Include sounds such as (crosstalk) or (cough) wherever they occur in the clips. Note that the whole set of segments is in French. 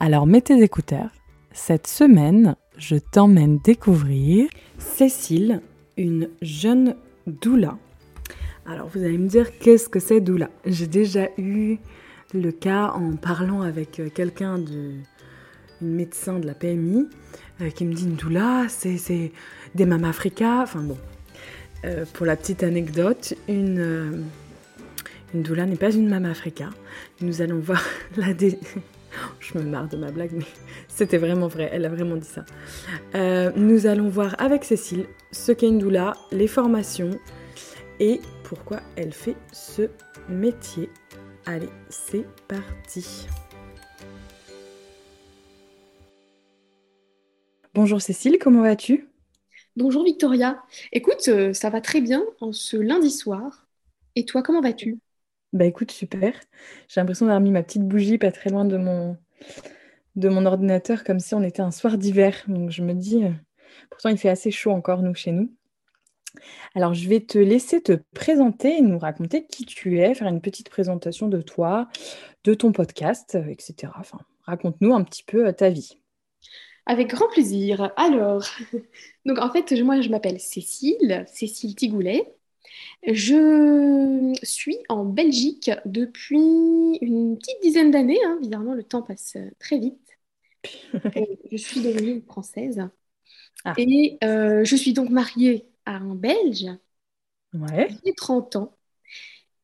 Alors mets tes écouteurs. Cette semaine, je t'emmène découvrir Cécile, une jeune doula. Alors vous allez me dire qu'est-ce que c'est doula? J'ai déjà eu le cas en parlant avec euh, quelqu'un de une médecin de la PMI euh, qui me dit une doula, c'est des africains. Enfin bon, euh, pour la petite anecdote, une, doula n'est pas une maman africaine. Nous allons voir (laughs) la, dé je me marre de ma blague, mais (laughs) c'était vraiment vrai, elle a vraiment dit ça. Euh, nous allons voir avec Cécile ce qu'est une doula, les formations et pourquoi elle fait ce métier. Allez, c'est parti. Bonjour Cécile, comment vas-tu? Bonjour Victoria. Écoute, euh, ça va très bien en ce lundi soir. Et toi, comment vas-tu? Bah écoute, super. J'ai l'impression d'avoir mis ma petite bougie pas très loin de mon, de mon ordinateur, comme si on était un soir d'hiver. Donc je me dis, euh, pourtant il fait assez chaud encore, nous, chez nous. Alors je vais te laisser te présenter et nous raconter qui tu es, faire une petite présentation de toi, de ton podcast, etc. Enfin, raconte-nous un petit peu euh, ta vie. Avec grand plaisir. Alors, (laughs) donc en fait, moi je m'appelle Cécile, Cécile Tigoulet. Je suis en Belgique depuis une petite dizaine d'années. Hein. Évidemment, le temps passe très vite. (laughs) je suis devenue française. Ah. Et euh, je suis donc mariée à un Belge. Ouais. J'ai 30 ans.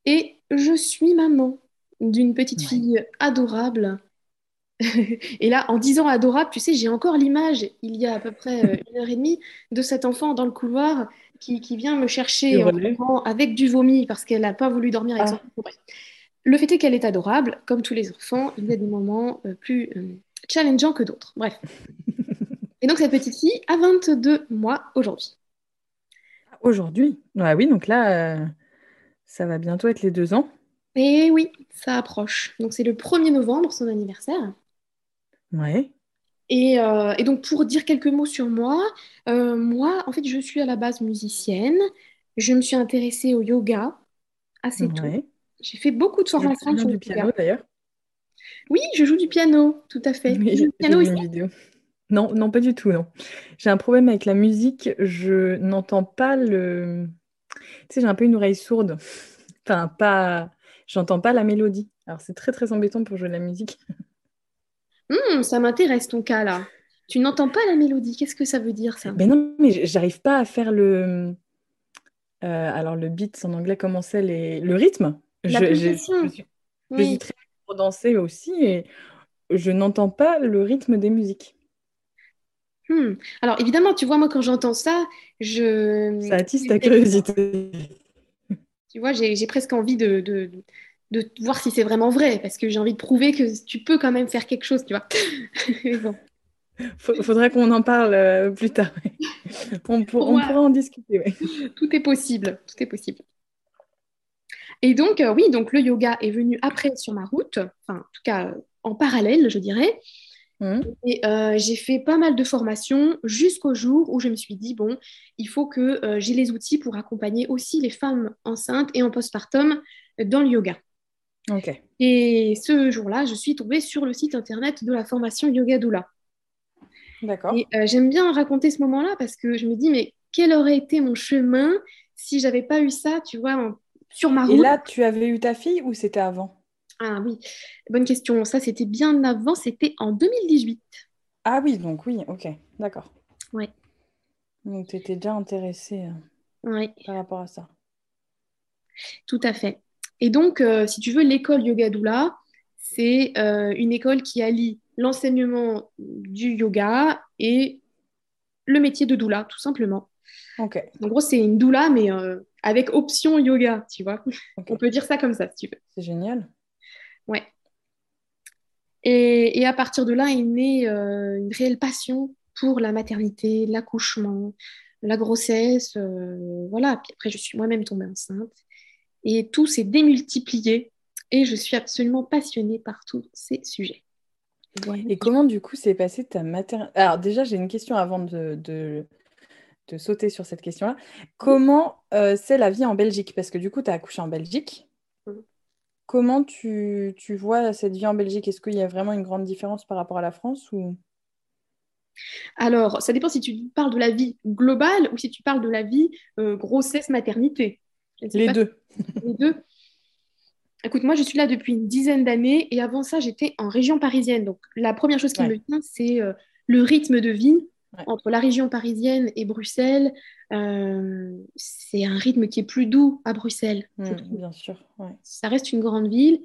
Et je suis maman d'une petite fille adorable. Et là, en disant adorable, tu sais, j'ai encore l'image, il y a à peu près euh, une heure et demie, de cet enfant dans le couloir qui, vient me chercher avec du vomi parce qu'elle n'a pas voulu dormir avec ah. son Le fait est qu'elle est adorable, comme tous les enfants, il y a des moments euh, plus euh, challengeants que d'autres. Bref. Et donc cette petite fille a 22 mois aujourd'hui. Aujourd'hui? Ah Oui, donc là, euh, ça va bientôt être les deux ans. Et oui, ça approche. Donc c'est le 1er novembre, son anniversaire. Ouais. Euh, et, donc, pour dire quelques mots sur moi, euh, moi, en fait, je suis à la base musicienne. Je me suis intéressée au yoga assez tôt. J'ai fait beaucoup de formations sur du piano d'ailleurs. Oui, je joue du piano, tout à fait. Oui, piano aussi. Vidéo. Non, non, pas du tout, non. J'ai un problème avec la musique. Je n'entends pas le. Tu sais, j'ai un peu une oreille sourde. enfin, pas. J'entends pas la mélodie. Alors, c'est très, très embêtant pour jouer de la musique. Hmm, ça m'intéresse ton cas là. Tu n'entends pas la mélodie. Qu'est-ce que ça veut dire ça? Ben non, mais j'arrive pas à faire le. Euh, alors le beat en anglais, comment c'est les... le rythme? La je, je, suis, oui. très pour danser aussi et je n'entends pas le rythme des musiques. Hmm. Alors évidemment, tu vois, moi quand j'entends ça, je. Ça attise ta curiosité. (laughs) Tu vois, j'ai presque envie de, de voir si c'est vraiment vrai, parce que j'ai envie de prouver que tu peux quand même faire quelque chose, tu vois. (laughs) bon. Faudrait qu'on en parle euh, plus tard. (laughs) on, pourra en discuter. (laughs) Tout est possible, tout est possible. Et donc, euh, oui, donc le yoga est venu après sur ma route, enfin, en tout cas en parallèle, je dirais. Mmh. Et euh, j'ai fait pas mal de formations jusqu'au jour où je me suis dit, bon, il faut que j'ai les outils pour accompagner aussi les femmes enceintes et en postpartum dans le yoga. Et ce jour-là, je suis tombée sur le site internet de la formation Yoga Doula. D'accord. Et euh, j'aime bien raconter ce moment-là parce que je me dis, mais quel aurait été mon chemin si j'avais pas eu ça, tu vois, sur ma route. Et là, tu avais eu ta fille ou c'était avant? Ah oui, bonne question. Ça, c'était bien avant, c'était en 2018. Ah oui, donc oui, ok, d'accord. Ouais. Donc tu étais déjà intéressée euh, par rapport à ça. Tout à fait. Et donc, euh, si tu veux, l'école Yoga Doula, c'est euh, une école qui allie l'enseignement du yoga et le métier de doula, tout simplement. En gros, c'est une doula, mais euh, avec option yoga, tu vois. On peut dire ça comme ça, si tu veux. C'est génial. Ouais. Et, à partir de là est née une réelle passion pour la maternité, l'accouchement, la grossesse. Voilà. Puis après, je suis moi-même tombée enceinte. Et tout s'est démultiplié. Et je suis absolument passionnée par tous ces sujets. Et comment, du coup, s'est passée ta maternité Alors, déjà, j'ai une question avant de, de, sauter sur cette question-là. Comment euh, c'est la vie en Belgique? Parce que, du coup, tu as accouché en Belgique. Comment tu, vois cette vie en Belgique? Est-ce qu'il y a vraiment une grande différence par rapport à la France ou... Alors, ça dépend si tu parles de la vie globale ou si tu parles de la vie euh, grossesse-maternité. Les deux. Les deux. Écoute, moi, je suis là depuis une dizaine d'années et avant ça, j'étais en région parisienne. Donc, la première chose qui me vient, c'est euh, le rythme de vie entre la région parisienne et Bruxelles. Euh, c'est un rythme qui est plus doux à Bruxelles. Mmh, bien sûr. Ça reste une grande ville,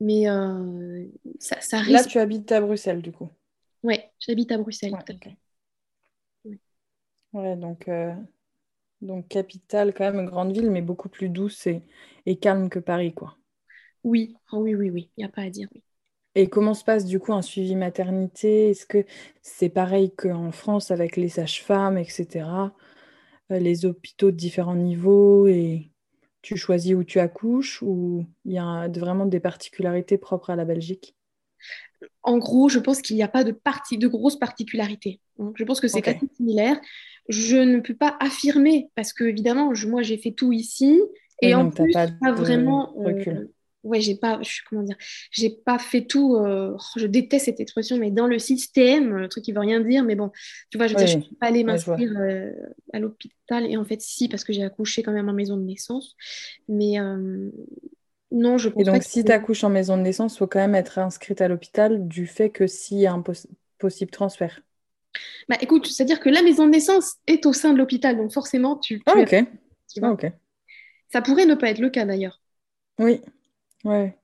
mais euh, ça, ça Là, tu habites à Bruxelles, du coup. Oui, j'habite à Bruxelles. Ouais, donc, donc capitale, quand même, une grande ville, mais beaucoup plus douce et, et calme que Paris, quoi. Oui, oh, oui, oui, oui, il n'y a pas à dire. Oui. Et comment se passe du coup un suivi maternité? Est-ce que c'est pareil qu'en France avec les sages-femmes, etc. Euh, les hôpitaux de différents niveaux et tu choisis où tu accouches ou il y a vraiment des particularités propres à la Belgique? En gros, je pense qu'il n'y a pas de, partie, de grosses particularités. Je pense que c'est assez similaire. Je ne peux pas affirmer parce que évidemment, moi j'ai fait tout ici et en plus, pas, pas vraiment euh, ouais, j'ai pas, je, comment dire, j'ai pas fait tout. Euh, je déteste cette expression, mais dans le système, le truc qui veut rien dire, mais bon, tu vois, je ne suis pas allée m'inscrire euh, à l'hôpital, et en fait, si, parce que j'ai accouché quand même en maison de naissance, mais non, je pense Et donc, si tu accouches en maison de naissance, il faut quand même être inscrite à l'hôpital du fait que s'il y a un possible transfert. Bah écoute, c'est-à-dire que la maison de naissance est au sein de l'hôpital, donc forcément, tu. ah, ok. Ah, ok. Ça pourrait ne pas être le cas d'ailleurs. Oui, Ouais.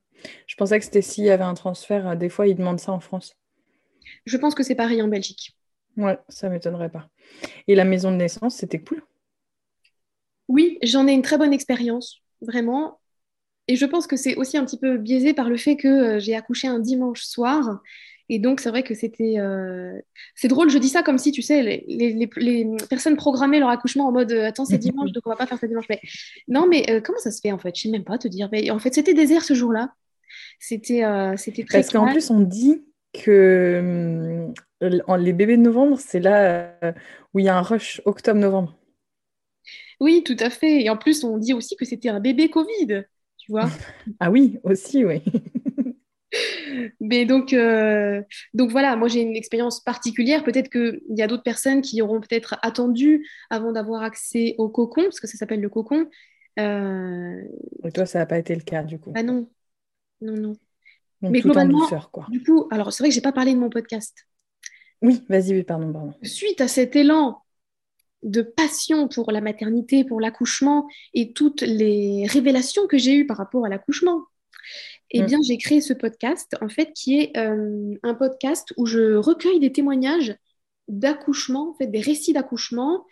Je pensais que c'était s'il y avait un transfert, euh, des fois ils demandent ça en France. Je pense que c'est pareil en Belgique. Ouais, ça m'étonnerait pas. Et la maison de naissance, c'était cool? Oui, j'en ai une très bonne expérience, vraiment. Et je pense que c'est aussi un petit peu biaisé par le fait que euh, j'ai accouché un dimanche soir et donc, c'est vrai que c'était. Euh, c'est drôle, je dis ça comme si, tu sais, les, les, les personnes programmaient leur accouchement en mode Attends, c'est dimanche, donc on va pas faire ça dimanche. Mais non, mais euh, comment ça se fait en fait? Je sais même pas te dire. Mais en fait, c'était désert ce jour-là. C'était euh, c'était très. Parce qu'en plus, on dit que les bébés de novembre, c'est là où il y a un rush octobre-novembre. Oui, tout à fait. Et en plus, on dit aussi que c'était un bébé Covid, tu vois. (laughs) ah oui, aussi, oui. Mais donc, euh, donc voilà, moi j'ai une expérience particulière. Peut-être qu'il y a d'autres personnes qui auront peut-être attendu avant d'avoir accès au cocon, parce que ça s'appelle le cocon. Euh... Et toi, ça n'a pas été le cas du coup Ah non, non, non. Donc, Mais tout globalement, en douceur, quoi. du coup, alors c'est vrai que j'ai pas parlé de mon podcast. Oui, vas-y, pardon, pardon. Suite à cet élan de passion pour la maternité, pour l'accouchement et toutes les révélations que j'ai eues par rapport à l'accouchement, eh mm. bien, j'ai créé ce podcast, en fait, qui est euh, un podcast où je recueille des témoignages d'accouchement, en fait, des récits d'accouchement,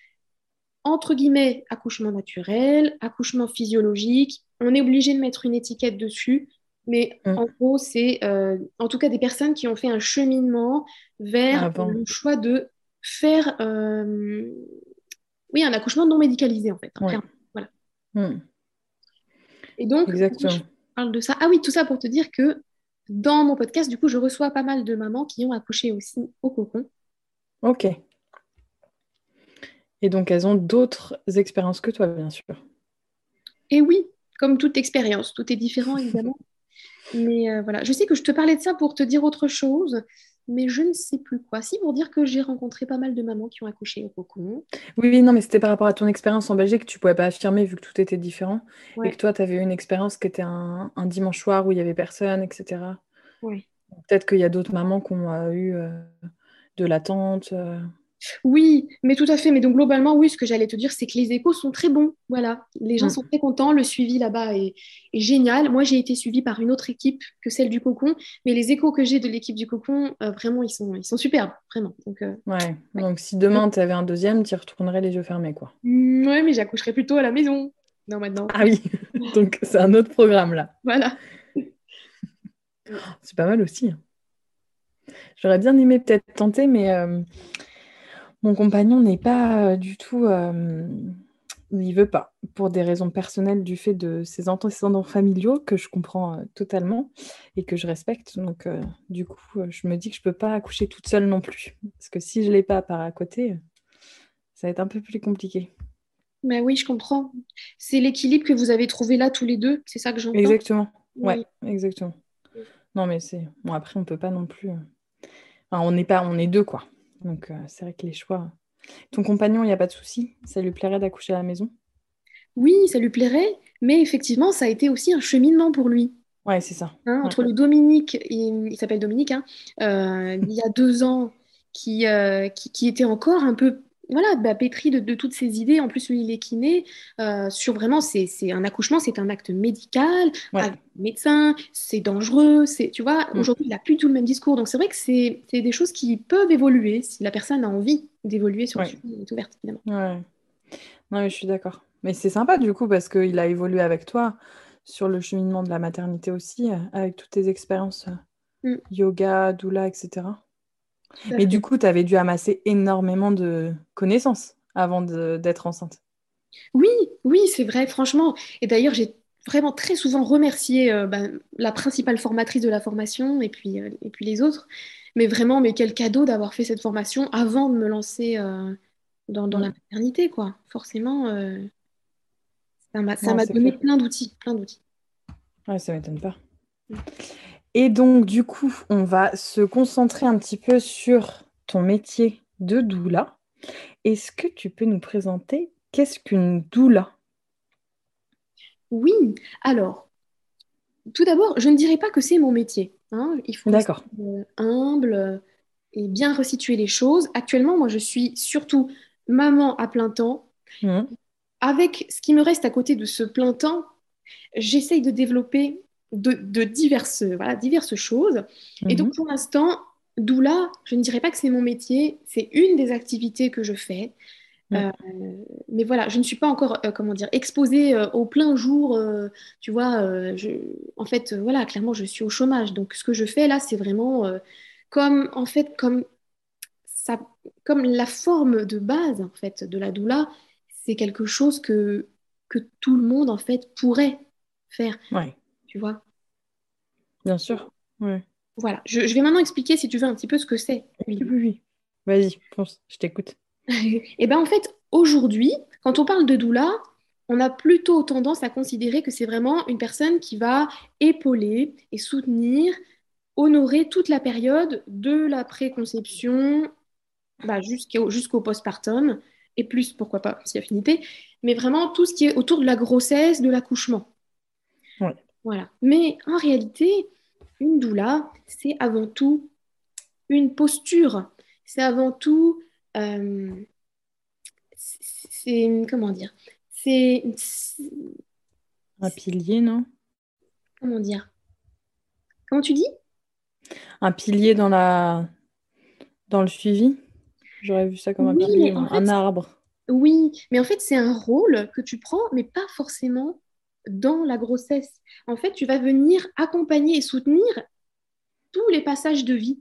entre guillemets, accouchement naturel, accouchement physiologique. On est obligé de mettre une étiquette dessus, mais mm. en gros, c'est euh, en tout cas des personnes qui ont fait un cheminement vers ah, le choix de faire, euh, oui, un accouchement non médicalisé, en fait. Voilà. Mm. Et donc, Exactement de ça. Ah oui, tout ça pour te dire que dans mon podcast, du coup, je reçois pas mal de mamans qui ont accouché aussi au cocon. Ok. Et donc, elles ont d'autres expériences que toi, bien sûr. Et oui, comme toute expérience, tout est différent, (laughs) évidemment. Mais euh, voilà, je sais que je te parlais de ça pour te dire autre chose mais je ne sais plus quoi. Si, pour dire que j'ai rencontré pas mal de mamans qui ont accouché au cocon. Oui, non, mais c'était par rapport à ton expérience en Belgique que tu ne pouvais pas affirmer vu que tout était différent. Et que toi, tu avais eu une expérience qui était un, dimanche soir où il n'y avait personne, etc. Oui. Peut-être qu'il y a d'autres mamans qui ont euh, eu euh, de l'attente. Euh. Oui, mais tout à fait. Mais donc globalement, oui, ce que j'allais te dire, c'est que les échos sont très bons. Voilà, les gens mm. sont très contents. Le suivi là-bas est, génial. Moi, j'ai été suivie par une autre équipe que celle du Cocon, mais les échos que j'ai de l'équipe du Cocon, euh, vraiment, ils sont, ils sont superbes, vraiment. Donc, euh, ouais. Donc si demain tu avais un deuxième, tu y retournerais les yeux fermés, quoi. Mm, ouais, mais j'accoucherais plutôt à la maison. Non, maintenant. Ah oui. (laughs) donc c'est un autre programme là. Voilà. c'est pas mal aussi. Hein. J'aurais bien aimé peut-être tenter, mais euh, mon compagnon n'est pas euh, du tout. euh, il veut pas, pour des raisons personnelles du fait de ses antécédents familiaux que je comprends euh, totalement et que je respecte. Donc, du coup, je me dis que je peux pas accoucher toute seule non plus. Parce que si je l'ai pas par à côté, ça va être un peu plus compliqué. Mais oui, je comprends. C'est l'équilibre que vous avez trouvé là tous les deux, c'est ça que j'entends? Exactement. Ouais, Oui. exactement. Non, mais c'est. Bon, après, on peut pas non plus. enfin, on n'est pas, on est deux, quoi. Donc, euh, c'est vrai que les choix. Ton compagnon, il n'y a pas de souci. Ça lui plairait d'accoucher à la maison? Oui, ça lui plairait, mais effectivement, ça a été aussi un cheminement pour lui. Ouais, c'est ça. hein, Ouais. entre le Dominique, il, il s'appelle Dominique, hein, euh, il y a deux ans, qui, euh, qui, qui était encore un peu voilà, bah, pétri de, de toutes ces idées. En plus, lui, il est kiné, euh, sur vraiment, c'est, un accouchement, c'est un acte médical, Ouais. avec médecin, c'est dangereux, c'est, tu vois, Mm. aujourd'hui, il n'a plus tout le même discours. Donc, c'est vrai que c'est, des choses qui peuvent évoluer si la personne a envie d'évoluer sur le sujet, elle est ouverte, évidemment. Ouais. Non, mais je suis d'accord. Mais c'est sympa du coup parce qu'il a évolué avec toi sur le cheminement de la maternité aussi, euh, avec toutes tes expériences euh, Mm. yoga, doula, etc. Mais du coup, tu avais dû amasser énormément de connaissances avant d'être enceinte. Oui, oui, c'est vrai, franchement. Et d'ailleurs, j'ai vraiment très souvent remercié euh, ben, la principale formatrice de la formation et puis, euh, et puis les autres. Mais vraiment, mais quel cadeau d'avoir fait cette formation avant de me lancer euh, dans, dans la maternité, quoi. Forcément, ça m'a, donné clair. plein d'outils, plein d'outils. Ouais, ça m'étonne pas. Mm. Et donc, du coup, on va se concentrer un petit peu sur ton métier de doula. Est-ce que tu peux nous présenter qu'est-ce qu'une doula? Oui, alors, tout d'abord, je ne dirais pas que c'est mon métier. hein. Il faut D'accord. euh, humble euh, et bien resituer les choses. Actuellement, moi, je suis surtout maman à plein temps. Mhm. Avec ce qui me reste à côté de ce plein temps, j'essaye de développer de, de diverses, voilà, diverses choses. Et donc, Mhm. pour l'instant, doula, je ne dirais pas que c'est mon métier, c'est une des activités que je fais. Mhm. Euh, mais voilà, je ne suis pas encore, euh, comment dire, exposée euh, au plein jour. tu vois, je, en fait, voilà, clairement, je suis au chômage. Donc, ce que je fais là, c'est vraiment comme, en fait, comme ça, comme la forme de base, en fait, de la doula, c'est quelque chose que, que tout le monde, en fait, pourrait faire, Ouais, tu vois. bien sûr. Ouais. Voilà, je, je vais maintenant expliquer, si tu veux, un petit peu ce que c'est. Oui, oui, oui. Vas-y, je t'écoute. (laughs) Et bien en fait, aujourd'hui, quand on parle de doula, on a plutôt tendance à considérer que c'est vraiment une personne qui va épauler et soutenir, honorer toute la période de la préconception bah, jusqu'au jusqu'au postpartum, et plus, pourquoi pas, si affinité, mais vraiment tout ce qui est autour de la grossesse, de l'accouchement. Ouais. Voilà. Mais en réalité, une doula, c'est avant tout une posture. C'est avant tout, euh, c'est comment dire, c'est Un pilier, non? comment dire, comment tu dis? Un pilier dans la... dans le suivi? J'aurais vu ça comme un Oui, pilier, fait, Un arbre. oui, mais en fait, c'est un rôle que tu prends, mais pas forcément dans la grossesse. En fait, tu vas venir accompagner et soutenir tous les passages de vie.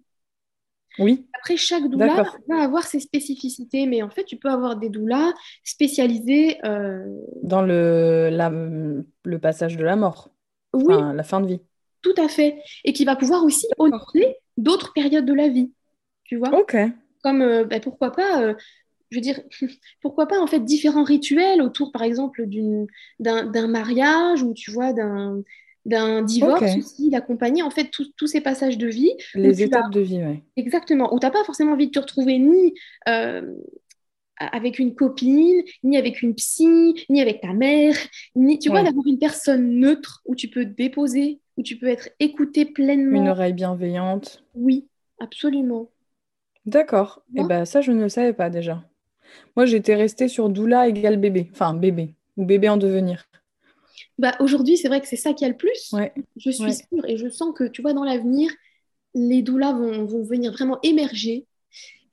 Oui, Après, chaque doula va avoir ses spécificités, mais en fait, tu peux avoir des doulas spécialisées. euh, Dans le, la- le passage de la mort. Oui, Enfin, la fin de vie. tout à fait. Et qui va pouvoir aussi honorer d'autres périodes de la vie. Tu vois? Ok. Comme, euh, bah, pourquoi pas, euh, je veux dire, (laughs) pourquoi pas, en fait, différents rituels autour, par exemple, d'un, mariage ou, tu vois, d'un, d'un divorce Ok. aussi, d'accompagner, en fait, tous ces passages de vie Les as, étapes de vie, ouais. exactement, où tu n'as pas forcément envie de te retrouver ni euh, avec une copine, ni avec une psy, ni avec ta mère, ni, tu vois, d'avoir une personne neutre où tu peux te déposer, où tu peux être écouté Une pleinement. oreille bienveillante. Oui, absolument. D'accord. Et vois? ben ça, je ne le savais pas déjà. Moi, j'étais restée sur doula égale bébé. Enfin, bébé. Ou bébé en devenir. Bah, aujourd'hui, c'est vrai que c'est ça qui a le plus. Ouais, Je suis ouais. sûre et je sens que, tu vois, dans l'avenir, les doulas vont, vont venir vraiment émerger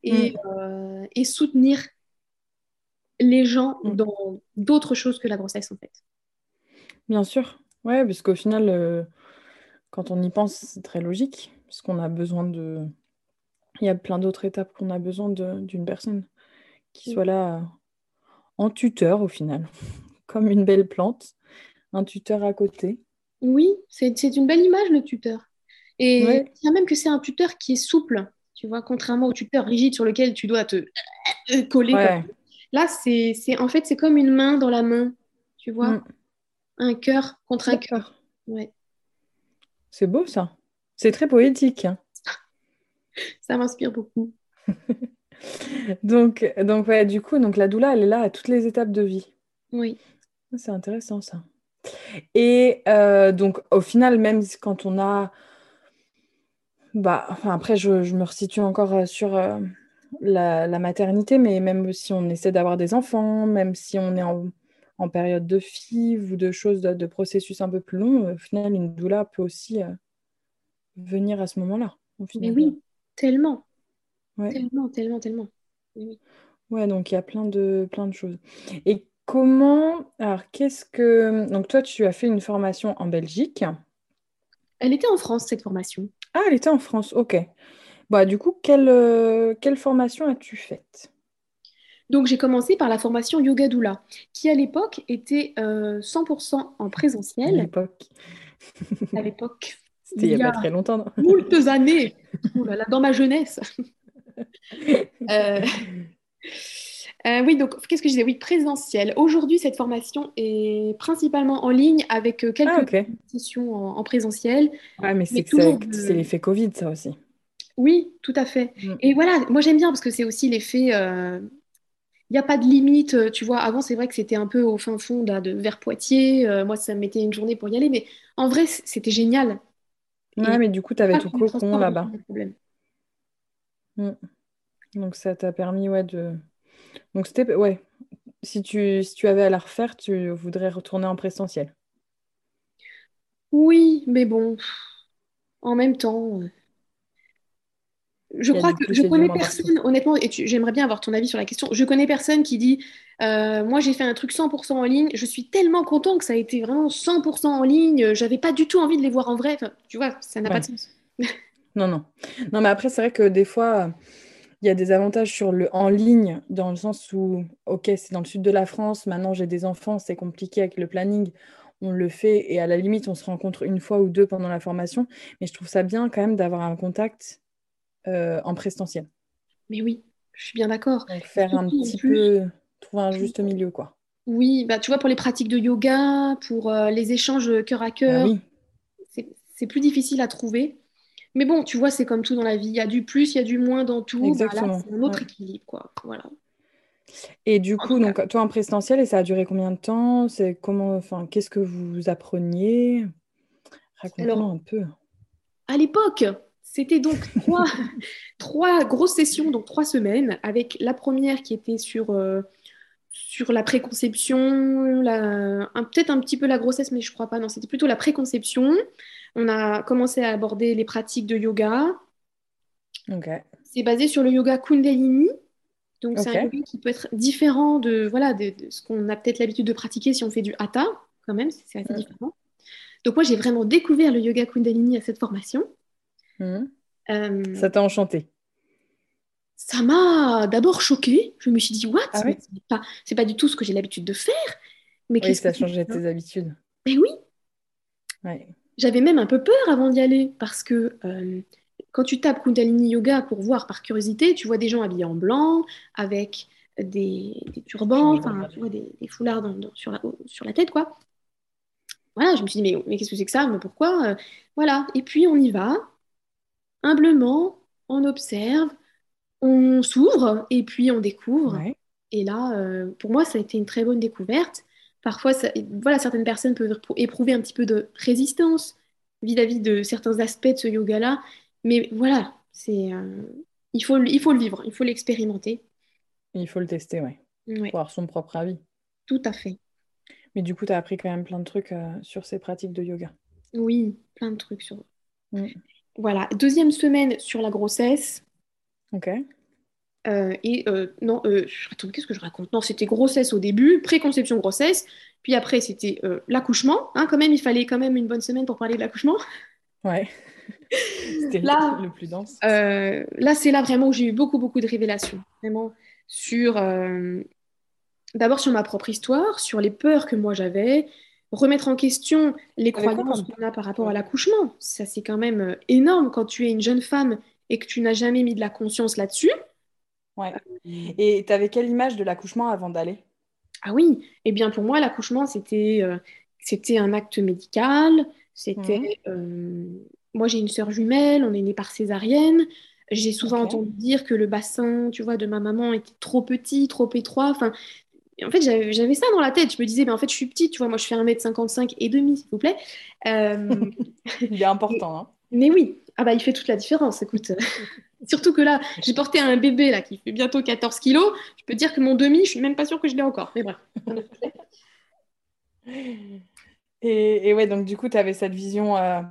et, Mm, euh, et soutenir les gens mm. dans d'autres choses que la grossesse, en fait. Bien sûr. Ouais, parce qu'au final, euh, quand on y pense, c'est très logique. Parce qu'on a besoin de il y a plein d'autres étapes qu'on a besoin d'une personne qui soit là en tuteur au final, (laughs) comme une belle plante, un tuteur à côté. Oui, c'est une belle image, le tuteur. Et Ouais, même que c'est un tuteur qui est souple, tu vois, contrairement au tuteur rigide sur lequel tu dois te coller ouais. Là, c'est, en fait, c'est comme une main dans la main, tu vois, Mm. un cœur contre un cœur. Ouais, C'est beau ça. C'est très poétique. hein. ça m'inspire beaucoup. (laughs) Donc, donc ouais, du coup, donc la doula, elle est là à toutes les étapes de vie. Oui, C'est intéressant ça. Et euh, donc, au final, même quand on a... Bah, enfin, après, je, je me resitue encore euh, sur euh, la, la maternité, mais même si on essaie d'avoir des enfants, même si on est en, en période de FIV ou de choses, de, de processus un peu plus longs, au final, une doula peut aussi euh, venir à ce moment-là, mais oui, tellement, Ouais. tellement, tellement, tellement. Oui. Ouais, donc il y a plein de, plein de choses. Et comment... Alors, qu'est-ce que... Donc, toi, tu as fait une formation en Belgique. Elle était en France, cette formation. Ah, elle était en France, ok. Bah, du coup, quelle, euh, quelle formation as-tu faite? Donc, j'ai commencé par la formation Yoga Doula, qui à l'époque était euh, 100% en à présentiel. l'époque? À l'époque, (laughs) C'était il n'y a a pas très longtemps, non? moultes années, (laughs) Ouh là là, dans ma jeunesse. Euh, Euh, oui, donc qu'est-ce que je disais? Oui, présentiel. Aujourd'hui, cette formation est principalement en ligne avec euh, Ah, quelques ok. sessions en, en présentiel, Ouais, mais c'est toujours de... l'effet Covid, ça aussi. Oui, tout à fait. Mm. Et voilà, moi j'aime bien parce que c'est aussi l'effet. euh, Il n'y a pas de limite, tu vois. Avant, c'est vrai que c'était un peu au fin fond là, de vers Poitiers. Euh, moi, ça me mettait une journée pour y aller, mais en vrai, c'était génial. Ouais, Et mais du coup, tu avais transports ne là-bas. Mm. Donc, ça t'a permis, ouais, de... Donc, c'était... Ouais. Si tu, si tu avais à la refaire, tu voudrais retourner en présentiel. Oui, mais bon, en même temps. euh, Je crois que je connais personne, honnêtement, et j'aimerais bien avoir ton avis sur la question. Je connais personne qui dit euh, Moi, j'ai fait un truc 100% en ligne, je suis tellement content que ça a été vraiment 100% en ligne, j'avais pas du tout envie de les voir en vrai. Enfin, tu vois, ça n'a pas de sens. Non, non. Non, mais après, c'est vrai que des fois, euh, il y a des avantages sur le en ligne, dans le sens où, ok, c'est dans le sud de la France, maintenant j'ai des enfants, c'est compliqué avec le planning, on le fait, et à la limite, on se rencontre une fois ou deux pendant la formation, mais je trouve ça bien quand même d'avoir un contact euh, en présentiel. Mais oui, je suis bien d'accord. Faire un petit peu, trouver un juste milieu, quoi. oui, bah, tu vois, pour les pratiques de yoga, pour euh, les échanges cœur à Bah cœur, oui, c'est plus difficile à trouver. Mais bon, tu vois, c'est comme tout dans la vie. Il y a du plus, il y a du moins dans tout. Bah, là, c'est un autre Ouais. équilibre, quoi. Voilà. Et du coup, cas. donc toi en présentiel, et ça a duré combien de temps? C'est comment, enfin, qu'est-ce que vous appreniez? Raconte-moi Alors, un peu. À l'époque, c'était donc (laughs) trois, trois grosses sessions, donc trois semaines, avec la première qui était sur, euh, sur la préconception, peut-être un petit peu la grossesse, mais je crois pas, non, c'était plutôt la préconception. On a commencé à aborder les pratiques de yoga. C'est basé sur le yoga Kundalini. Donc, c'est un yoga qui peut être différent de, voilà, de, de ce qu'on a peut-être l'habitude de pratiquer si on fait du hatha, quand même, c'est assez Mm. différent. Donc, moi, j'ai vraiment découvert le yoga Kundalini à cette formation. Mhm. Euh, Ça t'a enchanté? Ça m'a d'abord choquée. Je me suis dit, what? Ah c'est pas, du tout ce que j'ai l'habitude de faire. Mais Oui, ça a changé ça? tes habitudes. Mais oui, Ouais. J'avais même un peu peur avant d'y aller parce que euh, quand tu tapes Kundalini Yoga pour voir par curiosité, tu vois des gens habillés en blanc avec des, des turbans, enfin, tu vois, des, des foulards dans- dans- sur la, sur la tête, quoi. Voilà, je me suis dit, mais, mais qu'est-ce que c'est que ça? Mais pourquoi? Euh, Voilà. Et puis on y va, humblement, on observe, on s'ouvre et puis on découvre. Ouais. Et là, euh, pour moi, ça a été une très bonne découverte. Parfois, ça- voilà, certaines personnes peuvent éprou- éprouver un petit peu de résistance vis-à-vis de certains aspects de ce yoga-là. Mais voilà, c'est, euh, il faut, le- il faut le vivre, il faut l'expérimenter. Il faut le tester, ouais. Ouais, Pour avoir son propre avis. tout à fait. Mais du coup, tu as appris quand même plein de trucs euh, sur ces pratiques de yoga. Oui, plein de trucs sur. Mm. Voilà, deuxième semaine sur la grossesse. Ok. Euh, et euh, non, euh, attends, qu'est-ce que je raconte? Non, c'était grossesse au début, préconception grossesse, puis après c'était euh, l'accouchement. Hein, quand même, il fallait quand même une bonne semaine pour parler de l'accouchement. Ouais. (laughs) C'était là, le plus dense. Euh, là, c'est là vraiment où j'ai eu beaucoup, beaucoup de révélations. Vraiment sur. D'abord sur ma propre histoire, sur les peurs que moi j'avais, remettre en question les croyances qu'on a par rapport à l'accouchement. Ça, c'est quand même énorme quand tu es une jeune femme et que tu n'as jamais mis de la conscience là-dessus. Ouais. Et tu avais quelle image de l'accouchement avant d'aller? Ah oui, eh bien pour moi, l'accouchement, c'était c'était un acte médical. C'était. Euh, moi, j'ai une sœur jumelle, on est né par césarienne. J'ai souvent entendu dire que le bassin, tu vois, de ma maman était trop petit, trop étroit. Enfin, en fait, j'avais ça dans la tête. Je me disais, mais en fait, je suis petite, tu vois, moi, je fais 1m55 et demi, s'il vous plaît. Euh, (laughs) il est important, (laughs) hein. Mais oui, ah bah, il fait toute la différence, écoute. (laughs) Surtout que là, j'ai porté un bébé là qui fait bientôt 14 kilos. Je peux dire que mon demi, je suis même pas sûre que je l'ai encore. Mais bref. (laughs) Et, ouais, donc du coup, tu avais cette vision, euh,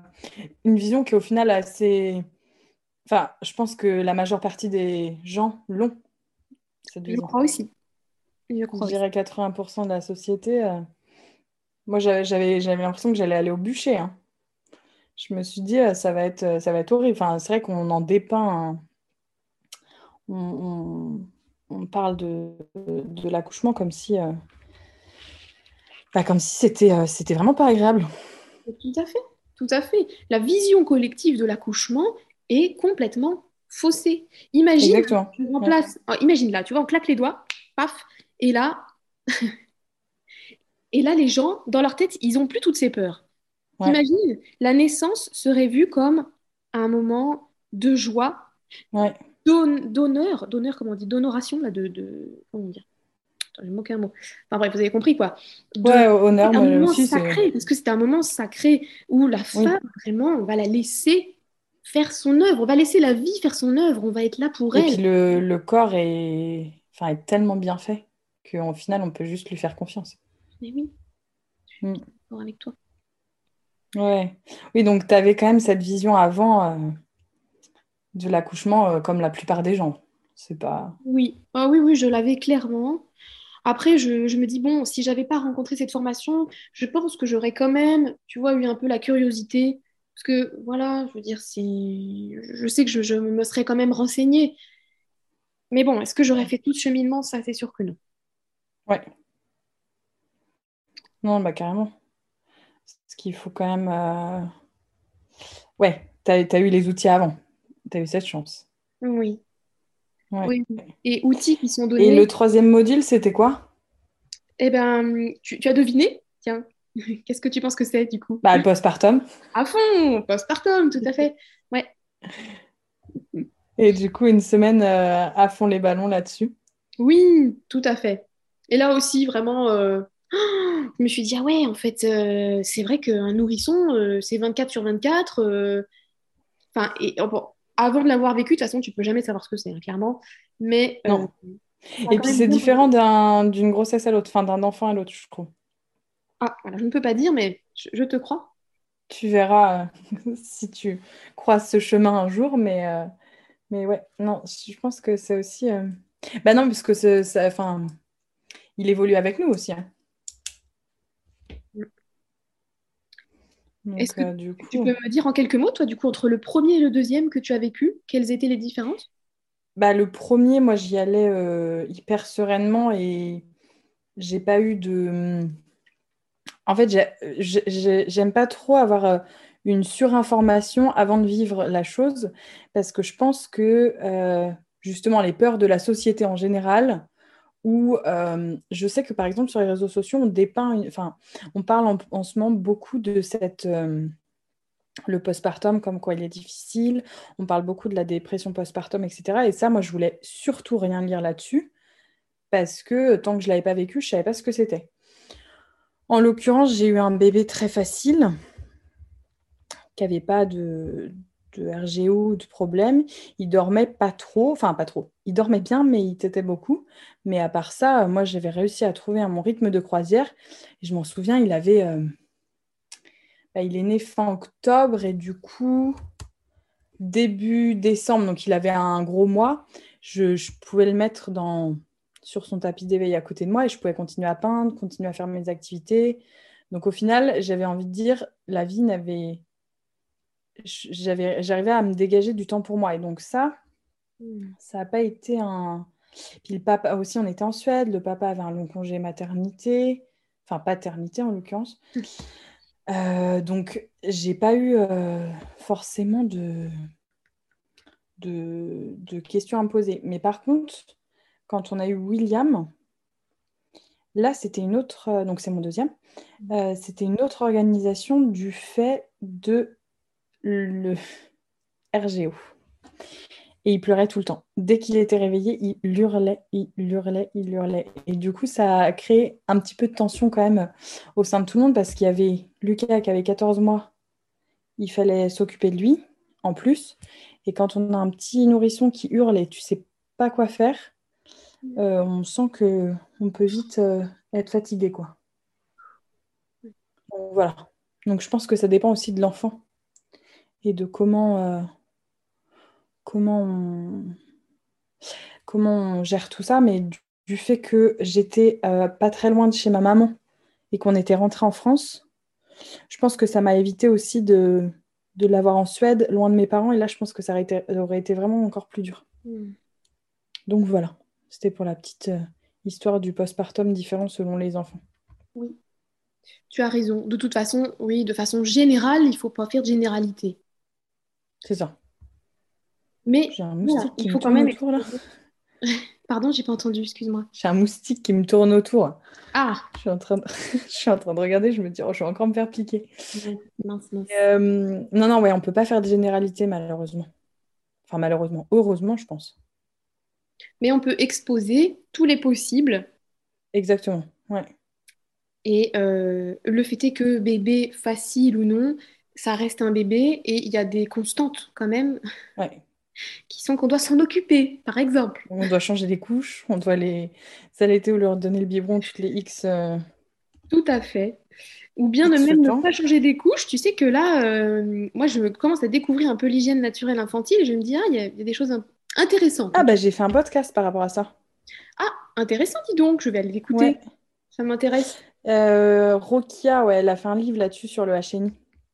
une vision qui au final assez... Enfin, je pense que la majeure partie des gens l'ont. Je crois aussi. Je, crois dirais 80% de la société. Euh, moi, j'avais l'impression que j'allais aller au bûcher. Hein. Je me suis dit, euh, ça va être, ça va être horrible. Enfin, c'est vrai qu'on en dépeint. On, on, parle de, de l'accouchement comme si comme si c'était euh, c'était vraiment pas agréable. Tout à fait, tout à fait. La vision collective de l'accouchement est complètement faussée. Imagine, oh, imagine là, tu vois, on claque les doigts, paf, et là, (laughs) et là, les gens, dans leur tête, ils ont plus toutes ces peurs. Imagine, la naissance serait vue comme un moment de joie, d'honneur, d'honneur, comment on dit, d'honoration, là, de, de, comment dire, j'ai manqué un mot. Enfin bref, vous avez compris quoi. ouais, honneur, un moment sacré, parce que c'est un moment sacré où la femme, vraiment, on va la laisser faire son œuvre, on va laisser la vie faire son œuvre, on va être là pour elle. Et puis le, le corps est... Enfin, est tellement bien fait qu'au final, on peut juste lui faire confiance. Mais oui, je suis mm. d'accord avec toi. Ouais. Oui, donc tu avais quand même cette vision avant euh, de l'accouchement, euh, comme la plupart des gens. C'est pas. Oui, ah, oui, oui, je l'avais clairement. Après, je, me dis, bon, si j'avais pas rencontré cette formation, je pense que j'aurais quand même, tu vois, eu un peu la curiosité. Parce que, voilà, je veux dire, si... je sais que je, me serais quand même renseignée. Mais bon, est-ce que j'aurais fait tout ce cheminement? Ça, c'est sûr que non. Ouais. Non, bah carrément. Qu'il faut quand même... Euh, ouais, tu as, eu les outils avant. Tu as eu cette chance. Oui. Oui. Et outils qui sont donnés. Et le troisième module, c'était quoi? Eh ben, tu, as deviné? Tiens, (laughs) qu'est-ce que tu penses que c'est du coup? Bah, Le postpartum. (laughs) À fond, postpartum, tout à fait. Ouais. Et du coup, une semaine euh, à fond les ballons là-dessus. Oui, tout à fait. Et là aussi, vraiment, euh, je me suis dit, ah ouais, en fait, euh, c'est vrai qu'un nourrisson, c'est 24 sur 24. Enfin, et bon, avant de l'avoir vécu, de toute façon, tu peux jamais savoir ce que c'est, hein, clairement. Mais non. Euh, et puis c'est différent d'une grossesse à l'autre, enfin d'un enfant à l'autre, je trouve. Ah, voilà, je ne peux pas dire, mais je, te crois. Tu verras euh, (laughs) si tu croises ce chemin un jour, mais, euh, mais ouais, non, je pense que c'est aussi. Bah non, parce que ça, enfin, il évolue avec nous aussi. Hein. Est-ce que euh, tu peux me dire en quelques mots, toi, du coup, entre le premier et le deuxième que tu as vécu, quelles étaient les différences? Bah, Le premier, moi, j'y allais euh, hyper sereinement et j'ai pas eu de. En fait, j'aime pas trop avoir euh, une surinformation avant de vivre la chose parce que je pense que justement les peurs de la société en général où euh, je sais que par exemple sur les réseaux sociaux, on dépeint, enfin, on parle en, ce moment beaucoup de cette euh, le postpartum comme quoi il est difficile. On parle beaucoup de la dépression postpartum, etc. Et ça, moi, je voulais surtout rien lire là-dessus parce que tant que je l'avais pas vécu, je savais pas ce que c'était. En l'occurrence, j'ai eu un bébé très facile qui n'avait pas de, de RGO, de problème. Il dormait pas trop, enfin pas trop. Il dormait bien, mais il tétait beaucoup. Mais à part ça, moi, j'avais réussi à trouver mon rythme de croisière. Et je m'en souviens, il avait... Euh, bah, il est né fin octobre et du coup, début décembre, donc il avait un gros mois, je, je pouvais le mettre dans, sur son tapis d'éveil à côté de moi et je pouvais continuer à peindre, continuer à faire mes activités. Donc au final, j'avais envie de dire, la vie n'avait j'arrivais à me dégager du temps pour moi. Et donc ça, hmm. ça n'a pas été un... Puis le papa aussi, on était en Suède, le papa avait un long congé maternité, enfin paternité en l'occurrence. (laughs) Euh, donc j'ai pas eu euh, forcément de... de... de questions à me poser. Mais par contre, quand on a eu William, là c'était une autre, euh, donc c'est mon deuxième, c'était une autre organisation du fait de le RGO. Et il pleurait tout le temps. Dès qu'il était réveillé, il hurlait, il hurlait, il hurlait. Et du coup, ça a créé un petit peu de tension quand même au sein de tout le monde parce qu'il y avait Lucas qui avait 14 mois. Il fallait s'occuper de lui en plus. Et quand on a un petit nourrisson qui hurle et tu sais pas quoi faire, euh, on sent que on peut vite euh, être fatigué, quoi. Voilà. Donc je pense que ça dépend aussi de l'enfant et de comment, euh, comment, on, comment on gère tout ça, mais du, fait que j'étais euh, pas très loin de chez ma maman et qu'on était rentré en France, je pense que ça m'a évité aussi de, de l'avoir en Suède, loin de mes parents, et là je pense que ça aurait été, aurait été vraiment encore plus dur. Hmm. Donc voilà, c'était pour la petite euh, histoire du postpartum différent selon les enfants. Oui, tu as raison. De toute façon, oui, de façon générale, il ne faut pas faire de généralité. C'est ça. Mais J'ai un moustique qui il faut me quand même. Autour, là. (laughs) Pardon, j'ai pas entendu, excuse-moi. J'ai un moustique qui me tourne autour. Ah Je suis en train de, (laughs) je suis en train de regarder, je me dis, oh, je vais encore me faire piquer. Mince, mince. Euh, non, non, ouais, on peut pas faire de généralité, malheureusement. Enfin, malheureusement. Heureusement, je pense. Mais on peut exposer tous les possibles. Exactement, ouais. Et euh, le fait est que bébé, facile ou non, ça reste un bébé et il y a des constantes quand même (laughs) qui sont qu'on doit s'en occuper, par exemple. On doit changer les couches, on doit les allaiter ou leur donner le biberon toutes les X. Euh, Tout à fait. Ou bien de même ne pas changer des couches. Tu sais que là, euh, moi, je commence à découvrir un peu l'hygiène naturelle infantile et je me dis, ah, il y, a des choses intéressantes. Ah, bah j'ai fait un podcast par rapport à ça. Ah, intéressant, dis donc, je vais aller l'écouter. Ça m'intéresse. Euh, Rokia, ouais, elle a fait un livre là-dessus sur le HNI.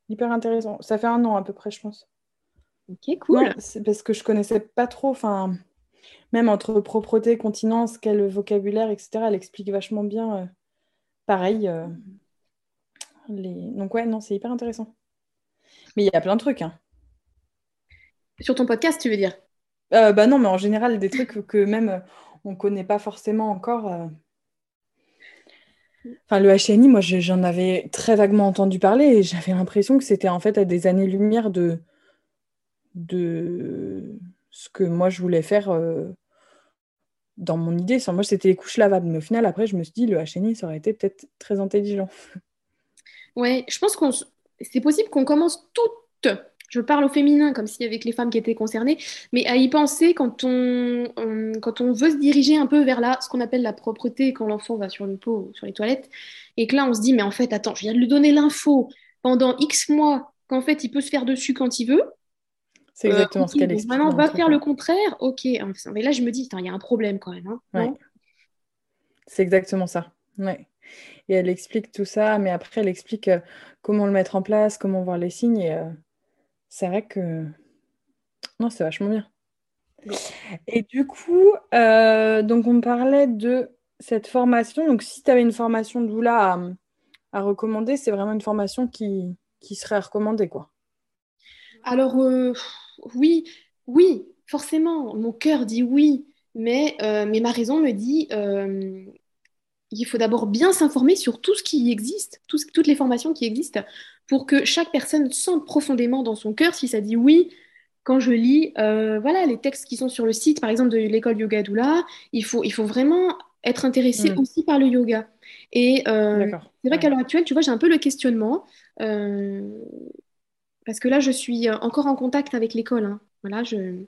Hyper intéressant. Ça fait un an à peu près, je pense. Ok, cool. C'est parce que je connaissais pas trop, enfin, même entre propreté, continence, quel vocabulaire, etc. Elle explique vachement bien. Euh, pareil. Euh, les... Donc ouais, non, c'est hyper intéressant. Mais il y a plein de trucs. Hein. Sur ton podcast, tu veux dire? Euh, Bah non, mais en général, des trucs que même on connaît pas forcément encore. Enfin, le HNI, moi, j'en avais très vaguement entendu parler et j'avais l'impression que c'était en fait à des années-lumière de, de ce que moi je voulais faire euh, dans mon idée. Moi, c'était les couches lavables. Mais au final, après, je me suis dit, le HNI, ça aurait été peut-être très intelligent. Ouais, je pense qu'on c'est possible qu'on commence toutes je parle au féminin comme s'il y avait que les femmes qui étaient concernées, mais à y penser quand on, quand on veut se diriger un peu vers là, ce qu'on appelle la propreté, quand l'enfant va sur le pot ou sur les toilettes, et que là on se dit, mais en fait, attends, je viens de lui donner l'info pendant X mois qu'en fait il peut se faire dessus quand il veut. C'est exactement ce qu'elle explique. Maintenant, on va faire le contraire, ok. Mais là, je me dis, il y a un problème quand même. Hein, C'est exactement ça. Ouais. Et elle explique tout ça, mais après, elle explique euh, comment le mettre en place, comment voir les signes. Et, euh, c'est vrai que. Non, c'est vachement bien. Et du coup, euh, donc on parlait de cette formation. Donc, si tu avais une formation de à, à recommander, c'est vraiment une formation qui, qui serait recommandée, quoi. Alors, euh, oui, oui, forcément. Mon cœur dit oui, mais, euh, mais ma raison me dit il faut d'abord bien s'informer sur tout ce qui existe, toutes les formations qui existent, pour que chaque personne sente profondément dans son cœur si ça dit oui. Quand je lis euh, voilà, les textes qui sont sur le site, par exemple, de l'école Yoga Doula, il faut, il faut vraiment être intéressé mm. aussi par le yoga. Et euh, c'est vrai qu'à l'heure actuelle, tu vois, j'ai un peu le questionnement. Euh, parce que là, je suis encore en contact avec l'école. Hein. Voilà, je...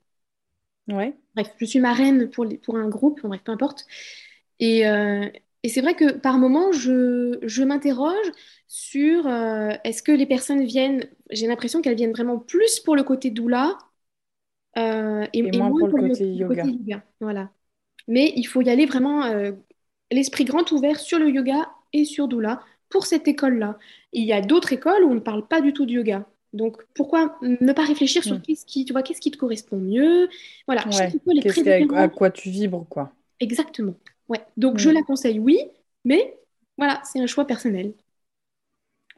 Ouais. Bref, je suis marraine pour, pour un groupe, bref, peu importe. Et, et c'est vrai que par moments, je, je m'interroge sur euh, est-ce que les personnes viennent, j'ai l'impression qu'elles viennent vraiment plus pour le côté doula euh, et, moins, pour, le, côté, yoga. Voilà. Mais il faut y aller vraiment euh, l'esprit grand ouvert sur le yoga et sur doula pour cette école-là. Il y a d'autres écoles où on ne parle pas du tout de yoga. Donc, pourquoi ne pas réfléchir sur Mm. qu'est-ce qui, tu vois, qu'est-ce qui te correspond mieux? Voilà, Ouais. école est que- à différente. quoi tu vibres, quoi. Exactement. Ouais. Donc, je Mm. la conseille, oui, mais voilà, c'est un choix personnel.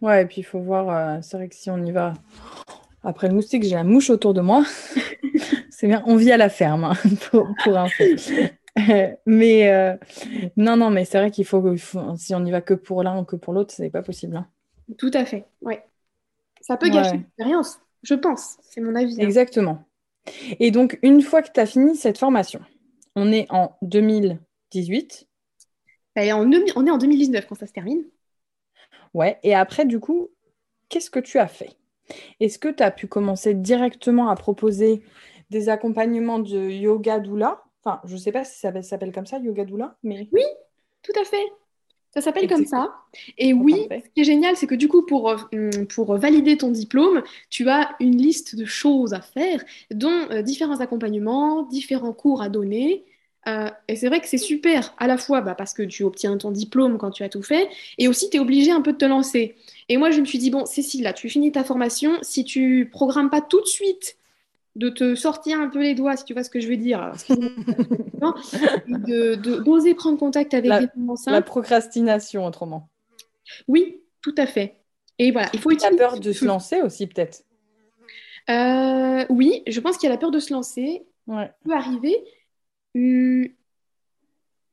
Ouais, et puis il faut voir, euh, c'est vrai que si on y va après le moustique, j'ai la mouche autour de moi. (laughs) C'est bien, on vit à la ferme, hein, (laughs) pour, pour info. Euh, (laughs) mais euh, non, non, mais c'est vrai qu'il faut, si on y va que pour l'un ou que pour l'autre, c'est pas possible. hein. Tout à fait. Ouais. Ça peut gâcher Ouais. l'expérience, je pense. C'est mon avis. hein. Exactement. Et donc, une fois que tu as fini cette formation, on est en 2018. Et on est en 2019 quand ça se termine. Ouais. Et après, du coup, qu'est-ce que tu as fait? Est-ce que tu as pu commencer directement à proposer des accompagnements de yoga doula? Enfin, je sais pas si ça s'appelle comme ça, yoga doula, mais Oui, tout à fait. Ça s'appelle comme ça. Et oui, ce qui est génial, c'est que du coup, pour, hum, pour valider ton diplôme, tu as une liste de choses à faire, dont euh, différents accompagnements, différents cours à donner. Euh, et c'est vrai que c'est super, à la fois bah, parce que tu obtiens ton diplôme quand tu as tout fait, et aussi tu es obligé un peu de te lancer. Et moi, je me suis dit, bon, Cécile, là, tu finis ta formation, si tu programmes pas tout de suite de te sortir un peu les doigts, si tu vois ce que je veux dire, excuse-moi, (laughs) de- de- d'oser prendre contact avec La- des femmes enceintes. la procrastination, autrement. Oui, tout à fait. Et voilà, il faut La utiliser. peur de se lancer aussi, peut-être. Euh, oui, je pense qu'il y a la peur de se lancer, Ouais. ça peut arriver. Hum,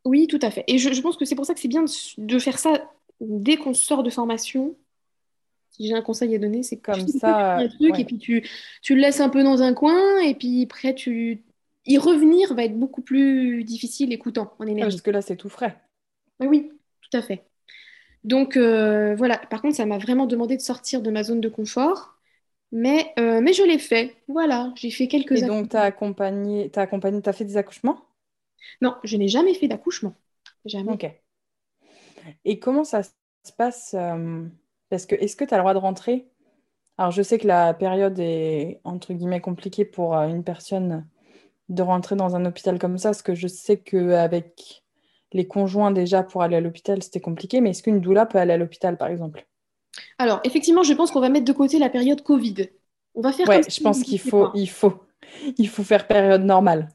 oui, tout à fait. Et je, je pense que c'est pour ça que c'est bien de, de faire ça dès qu'on sort de formation. Si j'ai un conseil à donner, c'est Comme tu ça, un truc ouais. et puis tu, tu le laisses un peu dans un coin et puis après tu y revenir va être beaucoup plus difficile et coûtant en énergie. Parce que là, c'est tout frais. Oui, oui, tout à fait. Donc euh, voilà, par contre, ça m'a vraiment demandé de sortir de ma zone de confort, mais, euh, mais je l'ai fait. Voilà, j'ai fait quelques Et donc, tu as accompagné, accompagné, t'as fait des accouchements? Non, je n'ai jamais fait d'accouchement. Jamais. Ok. Et comment ça se passe euh, Parce que est-ce que tu as le droit de rentrer? Alors, je sais que la période est entre guillemets compliquée pour euh, une personne de rentrer dans un hôpital comme ça, parce que je sais qu'avec les conjoints déjà pour aller à l'hôpital, c'était compliqué, mais est-ce qu'une doula peut aller à l'hôpital, par exemple? Alors, effectivement, je pense qu'on va mettre de côté la période Covid. On va faire Ouais, comme je si pense qu'il n'existait faut, pas. il faut, il faut faire période normale.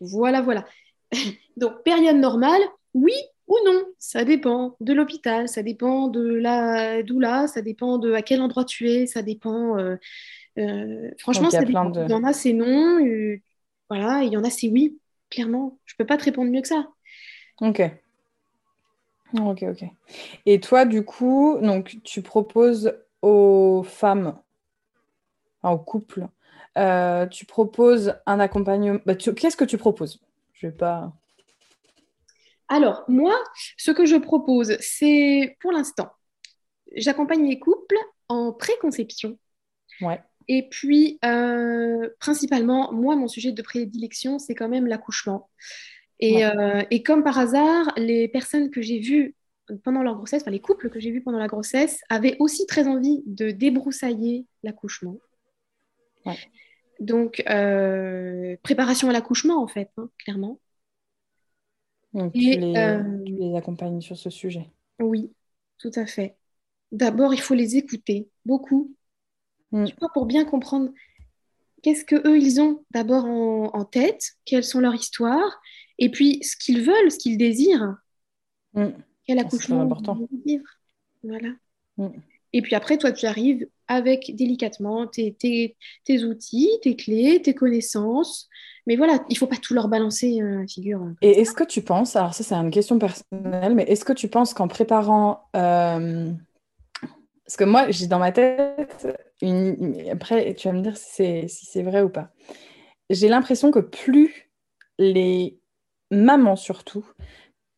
Voilà, voilà. (laughs) Donc, période normale, oui ou non, ça dépend de l'hôpital, ça dépend de la doula, ça dépend de à quel endroit tu es, ça dépend. euh, euh, franchement, Donc, il y a ça plein dépend. de- Il y en a, c'est non, euh, voilà, il y en a, c'est oui, clairement. Je peux pas te répondre mieux que ça. Ok. Ok, ok. Et toi, du coup, donc tu proposes aux femmes, enfin, aux couples, euh, tu proposes un accompagnement. bah, tu- Qu'est-ce que tu proposes? Je vais pas. Alors, moi, ce que je propose, c'est pour l'instant, j'accompagne les couples en préconception. Ouais. Et puis, euh, principalement, moi, mon sujet de prédilection, c'est quand même l'accouchement. Et, Ouais. euh, et comme par hasard, les personnes que j'ai vues pendant leur grossesse, enfin les couples que j'ai vus pendant la grossesse, avaient aussi très envie de débroussailler l'accouchement. Ouais. Donc, euh, préparation à l'accouchement, en fait, hein, clairement. Donc Et, tu les, euh, tu les accompagnes sur ce sujet. Oui, tout à fait. D'abord, il faut les écouter, beaucoup, Mm. tu vois, pour bien comprendre qu'est-ce que eux ils ont d'abord en, en tête, quelles sont leurs histoires, et puis ce qu'ils veulent, ce qu'ils désirent, Mm. quel accouchement important. ils vivre. Voilà. Mm. Et puis après, toi, tu arrives avec délicatement tes, outils, tes clés, tes connaissances. Mais voilà, il faut pas tout leur balancer euh, figure. Et est-ce que tu penses, alors ça c'est une question personnelle, mais est-ce que tu penses qu'en préparant, euh, parce que moi j'ai dans ma tête, après tu vas me dire si c'est vrai ou pas, j'ai l'impression que plus les mamans surtout,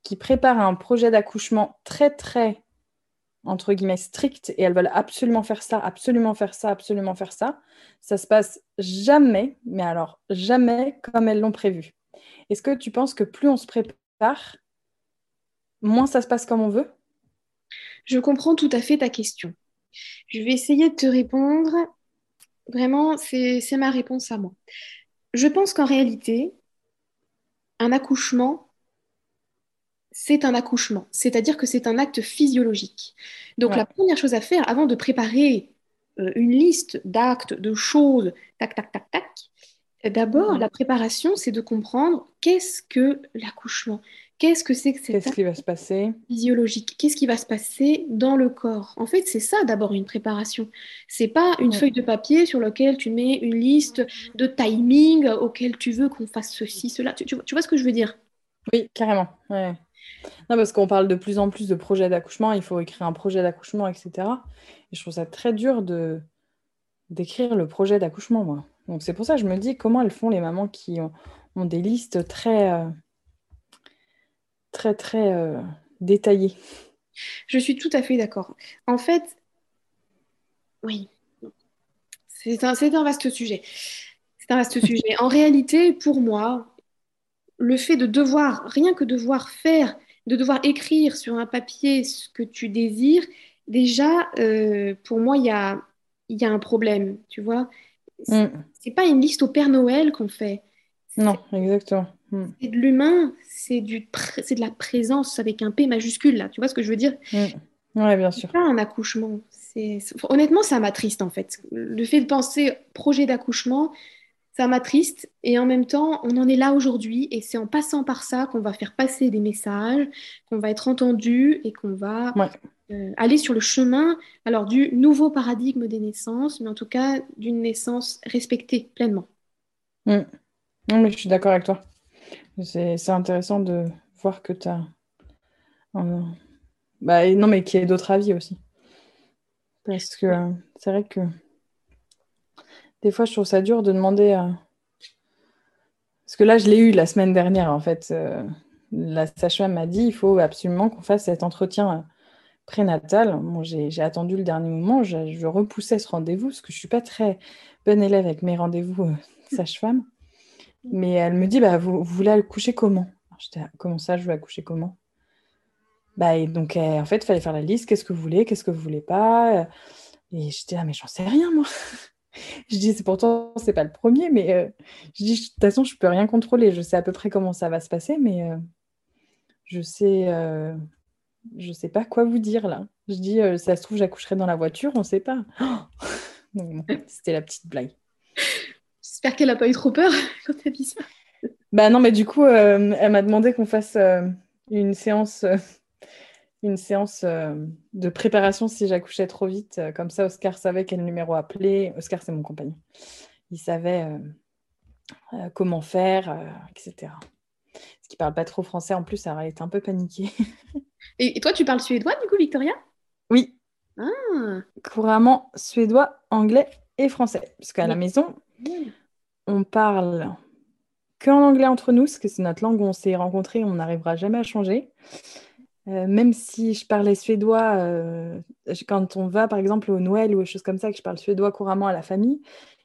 qui préparent un projet d'accouchement très très, entre guillemets, strict, et elles veulent absolument faire ça, absolument faire ça, absolument faire ça, ça se passe jamais, mais alors jamais comme elles l'ont prévu. Est-ce que tu penses que plus on se prépare, moins ça se passe comme on veut? Je comprends tout à fait ta question. Je vais essayer de te répondre. Vraiment, c'est ma réponse à moi. Je pense qu'en réalité, un accouchement, c'est un accouchement. C'est-à-dire que c'est un acte physiologique. Donc Ouais. la première chose à faire avant de préparer euh, une liste d'actes, de choses, tac, tac, tac, tac. D'abord, la préparation, c'est de comprendre qu'est-ce que l'accouchement, qu'est-ce que c'est que cette Qu'est-ce qui va se passer? physiologique, qu'est-ce qui va se passer dans le corps? En fait, c'est ça d'abord une préparation. C'est pas une Ouais. feuille de papier sur laquelle tu mets une liste de timing auquel tu veux qu'on fasse ceci, cela. Tu, tu vois, tu vois ce que je veux dire? Oui, carrément. Ouais. Non, parce qu'on parle de plus en plus de projets d'accouchement, il faut écrire un projet d'accouchement, etc. Et je trouve ça très dur de d'écrire le projet d'accouchement, moi. Donc c'est pour ça que je me dis comment elles font les mamans qui ont, ont des listes très, euh, très, très euh, détaillées? Je suis tout à fait d'accord. En fait, oui, c'est un, un vaste sujet. C'est un vaste sujet. En réalité, pour moi, le fait de devoir, rien que devoir faire, de devoir écrire sur un papier ce que tu désires, déjà, euh, pour moi, il y a, y a un problème, tu vois. C'est Mm. c'est pas une liste au Père Noël qu'on fait. Non, exactement. Mm. C'est de l'humain, c'est du, pr- c'est de la présence avec un P majuscule, là. Tu vois ce que je veux dire? Mm. Ouais, bien sûr. pas un accouchement. Honnêtement, ça m'attriste en fait. Le fait de penser projet d'accouchement, ça m'attriste. Et en même temps, on en est là aujourd'hui. Et c'est en passant par ça qu'on va faire passer des messages, qu'on va être entendu et qu'on va Ouais. euh, aller sur le chemin alors du nouveau paradigme des naissances, mais en tout cas d'une naissance respectée pleinement. Mm. Non, mais je suis d'accord avec toi. C'est intéressant de voir que tu as Bah, non, mais qu'il y ait d'autres avis aussi. Parce que euh, c'est vrai que des fois, je trouve ça dur de demander. euh, Parce que là, je l'ai eu la semaine dernière, en fait. euh, La sage-femme m'a dit il faut absolument qu'on fasse cet entretien euh, prénatal. J'ai attendu le dernier moment, je, repoussais ce rendez-vous parce que je suis pas très bonne élève avec mes rendez-vous sage-femme. Mais elle me dit bah, vous, voulez accoucher comment? Alors, J'étais ah, comment ça, je veux accoucher comment? Bah, donc, en fait, il fallait faire la liste. Qu'est-ce que vous voulez? Qu'est-ce que vous voulez pas? Et j'étais là, mais j'en sais rien, moi. Je dis, c'est pourtant, c'est pas le premier, mais euh, je dis, de toute façon, je peux rien contrôler. Je sais à peu près comment ça va se passer, mais euh, je sais, euh, je sais pas quoi vous dire là. Je dis, ça se trouve, j'accoucherai dans la voiture, on sait pas. (gasps) C'était la petite blague. J'espère qu'elle n'a pas eu trop peur (laughs) quand elle dit ça. Bah non, mais du coup, elle m'a demandé qu'on fasse une séance, une séance euh, de préparation si j'accouchais trop vite. Euh, Comme ça, Oscar savait quel numéro appeler. Oscar, c'est mon compagnon. Il savait euh, comment faire, etc. Parce qu'il parle pas trop français en plus, alors elle était un peu paniquée. Et, toi, tu parles suédois du coup, Victoria? Oui, Ah, couramment suédois, anglais et français. Parce qu'à la Oui. maison, on parle que en anglais entre nous, parce que c'est notre langue où on s'est rencontrés, on n'arrivera jamais à changer. Euh, même si je parlais suédois, euh, quand on va par exemple au Noël ou des choses comme ça, que je parle suédois couramment à la famille,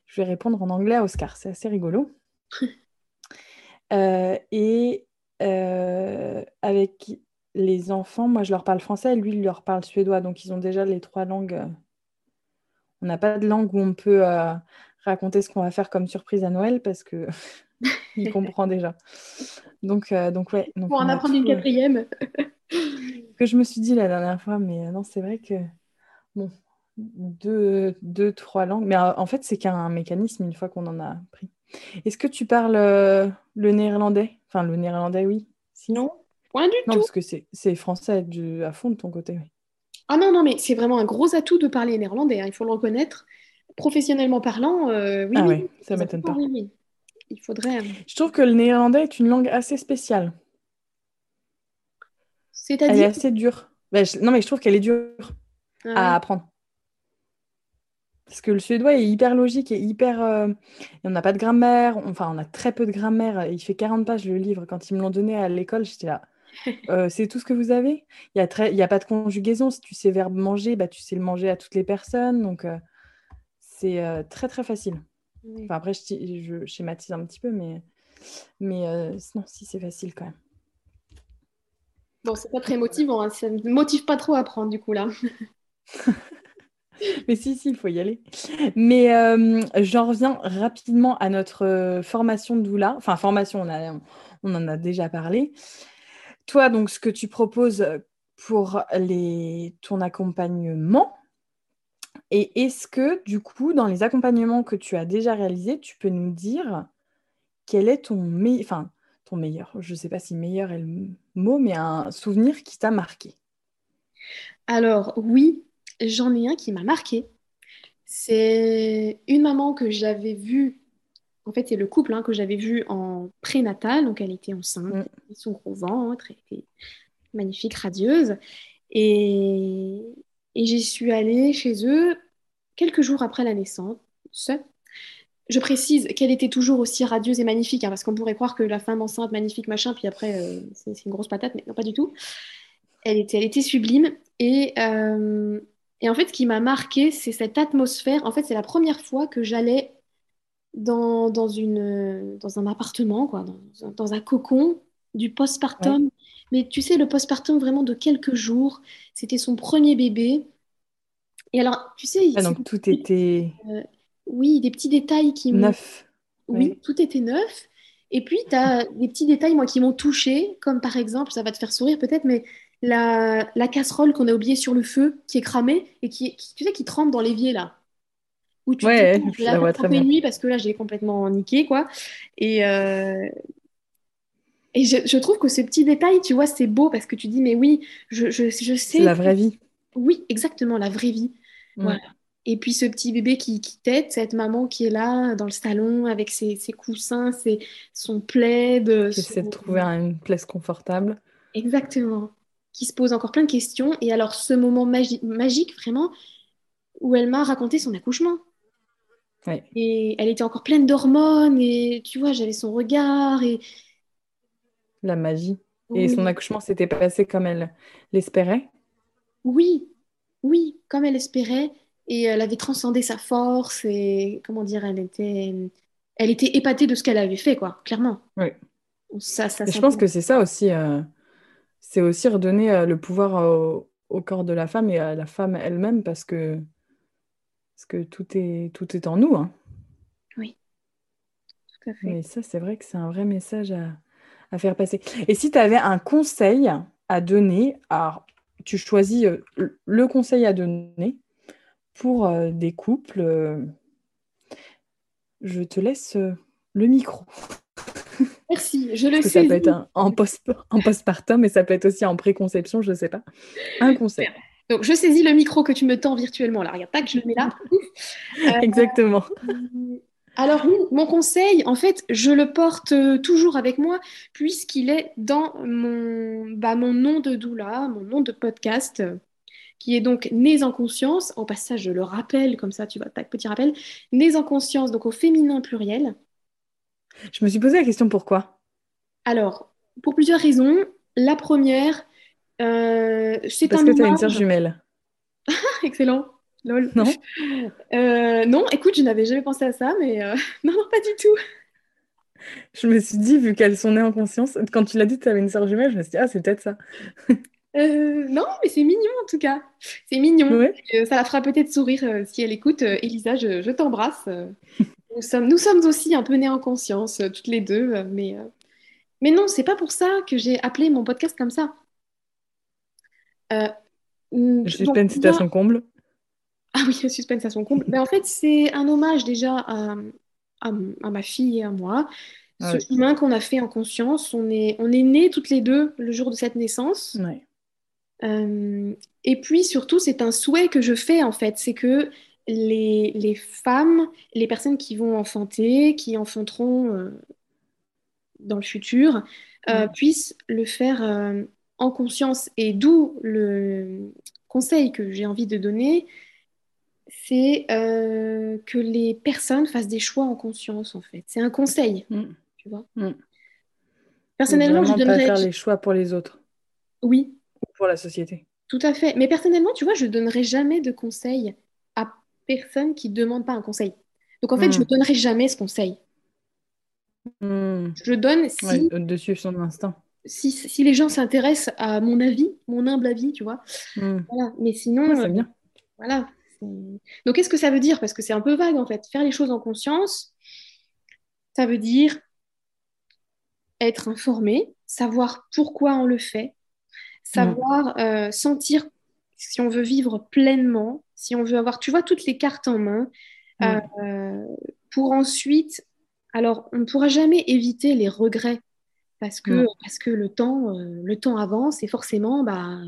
je vais répondre en anglais à Oscar. C'est assez rigolo. (laughs) Euh, et avec les enfants, moi je leur parle français, lui il leur parle suédois, donc ils ont déjà les trois langues. On n'a pas de langue où on peut raconter ce qu'on va faire comme surprise à Noël parce que (laughs) (laughs) il comprend déjà. Donc, euh, donc ouais. Donc pour en apprendre une tout, euh, quatrième. (laughs) que je me suis dit la dernière fois, mais euh, non, c'est vrai que bon, deux, deux, trois langues. Mais euh, en fait, c'est qu'un mécanisme une fois qu'on en a pris. Est-ce que tu parles euh, le néerlandais? Enfin, le néerlandais, oui. Si? Non, point du Non, tout. parce que c'est français du, à fond de ton côté. oui. Ah non, non, mais c'est vraiment un gros atout de parler néerlandais, hein, il faut le reconnaître. Professionnellement parlant, euh, oui, Ah oui, oui, ça m'étonne pas. oui, oui. Il faudrait. euh, Je trouve que le néerlandais est une langue assez spéciale. Elle est C'est-à-dire. assez dure. Ben, je- Non, mais je trouve qu'elle est dure Ah à ouais. apprendre. Parce que le suédois est hyper logique et hyper. euh, et on n'a pas de grammaire. Enfin, on a très peu de grammaire. Il fait 40 pages le livre. Quand ils me l'ont donné à l'école, j'étais là. (laughs) Euh, c'est tout ce que vous avez? Il y a très... a pas de conjugaison. Si tu sais verbe manger, bah, tu sais le manger à toutes les personnes. Donc, euh, c'est très, très facile. Enfin, après, je, ti- je schématise un petit peu, mais, mais euh, non, si, c'est facile quand même. Bon, c'est pas très motivant, hein, ça ne motive pas trop à apprendre du coup là. (laughs) Mais si, si, il faut y aller. Mais euh, j'en reviens rapidement à notre euh, formation de doula. Enfin, formation, on, a- on en a déjà parlé. Toi, donc, ce que tu proposes pour les, ton accompagnement, Et est-ce que, du coup, dans les accompagnements que tu as déjà réalisés, tu peux nous dire quel est ton, enfin, ton meilleur, je ne sais pas si meilleur est le mot, mais un souvenir qui t'a marqué? Alors, oui, j'en ai un qui m'a marqué. C'est une maman que j'avais vue, en fait, c'est le couple hein, que j'avais vu en prénatal, donc elle était enceinte, mm. son gros ventre, elle était magnifique, radieuse. Et, et j'y suis allée chez eux quelques jours après la naissance. Je précise qu'elle était toujours aussi radieuse et magnifique, hein, parce qu'on pourrait croire que la femme enceinte, magnifique, machin, puis après, euh, c'est une grosse patate, mais non, pas du tout. Elle était, sublime. Et, euh, et en fait, ce qui m'a marqué, c'est cette atmosphère. En fait, c'est la première fois que j'allais dans, dans, dans un appartement, quoi, dans, dans un cocon du postpartum. Mais tu sais, le postpartum vraiment de quelques jours, c'était son premier bébé. Et alors, tu sais... Ah, donc tout était... Euh, oui, des petits détails qui m'ont... Neuf. Oui, tout était neuf. Et puis, tu as des petits détails, moi, qui m'ont touché, comme par exemple, ça va te faire sourire peut-être, mais la, la casserole qu'on a oubliée sur le feu, qui est cramée, et qui, tu sais, qui trempe dans l'évier, là. Où tu ouais, je la vois très bien. nuit parce que là, j'ai complètement niqué, quoi. Et, euh, et je, trouve que ce petit détail, tu vois, c'est beau parce que tu dis, mais oui, je, je, je sais. C'est la vraie vie. Oui, exactement, la vraie vie. Mm. Voilà. Et puis ce petit bébé qui, qui tête, cette maman qui est là dans le salon avec ses, ses coussins, ses, son plaid. Qui essaie de trouver une place confortable. Exactement. Qui se pose encore plein de questions. Et alors ce moment magique, vraiment, où elle m'a raconté son accouchement. Ouais. Et elle était encore pleine d'hormones et tu vois, j'avais son regard et, la magie. Et son accouchement s'était passé comme elle l'espérait Oui, oui, comme elle espérait. Et elle avait transcendé sa force et comment dire, elle était, elle était épatée de ce qu'elle avait fait, quoi, clairement. Oui. Ça, ça je pense que c'est ça aussi. Euh, c'est aussi redonner euh, le pouvoir au, corps de la femme et à la femme elle-même parce que, parce que tout, est, tout est en nous. Hein. Oui, tout à fait. Mais ça, c'est vrai que c'est un vrai message à, à faire passer. Et si tu avais un conseil à donner, alors tu choisis euh, le conseil à donner pour euh, des couples, euh, je te laisse le micro. Merci, je le sais. Ça peut être en, post, en postpartum, mais ça peut être aussi en préconception, je ne sais pas. Un conseil. Donc, je saisis le micro que tu me tends virtuellement. Là, regarde, que je le mets là. (laughs) Exactement. Alors oui, mon conseil, en fait, je le porte euh, toujours avec moi puisqu'il est dans mon, bah, mon nom de doula, mon nom de podcast, qui est donc Nés en conscience. Au passage, je le rappelle, comme ça, tu vois, tac, petit rappel. Nés en conscience, donc au féminin pluriel. Je me suis posé la question pourquoi? Alors, pour plusieurs raisons. La première, euh, c'est Parce que tu as une sœur jumelle. (laughs) Excellent. Non (laughs) euh, Non, écoute, je n'avais jamais pensé à ça, mais euh, (laughs) non, non, pas du tout. Je me suis dit, vu qu'elles sont nées en conscience, quand tu l'as dit que tu avais une sœur jumelle, je me suis dit, ah, c'est peut-être ça. Euh, non, mais c'est mignon en tout cas. C'est mignon. ça la fera peut-être sourire si elle écoute. Elisa, je, t'embrasse. nous, sommes, nous sommes aussi un peu nées en conscience, toutes les deux. mais, mais non, c'est pas pour ça que j'ai appelé mon podcast comme ça. je suis peine si à son comble. Ah oui, le suspense à son comble. Mais en fait, c'est un hommage déjà à, à, ma fille et à moi. Ah Ce chemin qu'on a fait en conscience, on est, on est nés toutes les deux le jour de cette naissance. Euh, et puis surtout, c'est un souhait que je fais en fait, c'est que les, les, femmes, les personnes qui vont enfanter, qui enfanteront euh, dans le futur, euh, puissent le faire en conscience. Et d'où le conseil que j'ai envie de donner, c'est euh, que les personnes fassent des choix en conscience, en fait. C'est un conseil, mm. tu vois. Mm. Personnellement, je donnerais... pas faire les choix pour les autres. Oui. Ou pour la société. Tout à fait. Mais personnellement, tu vois, je donnerai jamais de conseil à personne qui ne demande pas un conseil. Donc, en fait, je ne mm. donnerai jamais ce conseil. Je donne si... de suivre son instinct. Si, si les gens s'intéressent à mon avis, mon humble avis, tu vois. Voilà. Mais sinon... c'est bien. Euh, voilà. Donc, qu'est-ce que ça veut dire? Parce que c'est un peu vague, en fait. Faire les choses en conscience, ça veut dire être informé, savoir pourquoi on le fait, savoir mm. euh, sentir si on veut vivre pleinement, si on veut avoir, tu vois, toutes les cartes en main, euh, pour ensuite, alors on ne pourra jamais éviter les regrets parce que, parce que le, temps, euh, le temps avance et forcément, bah,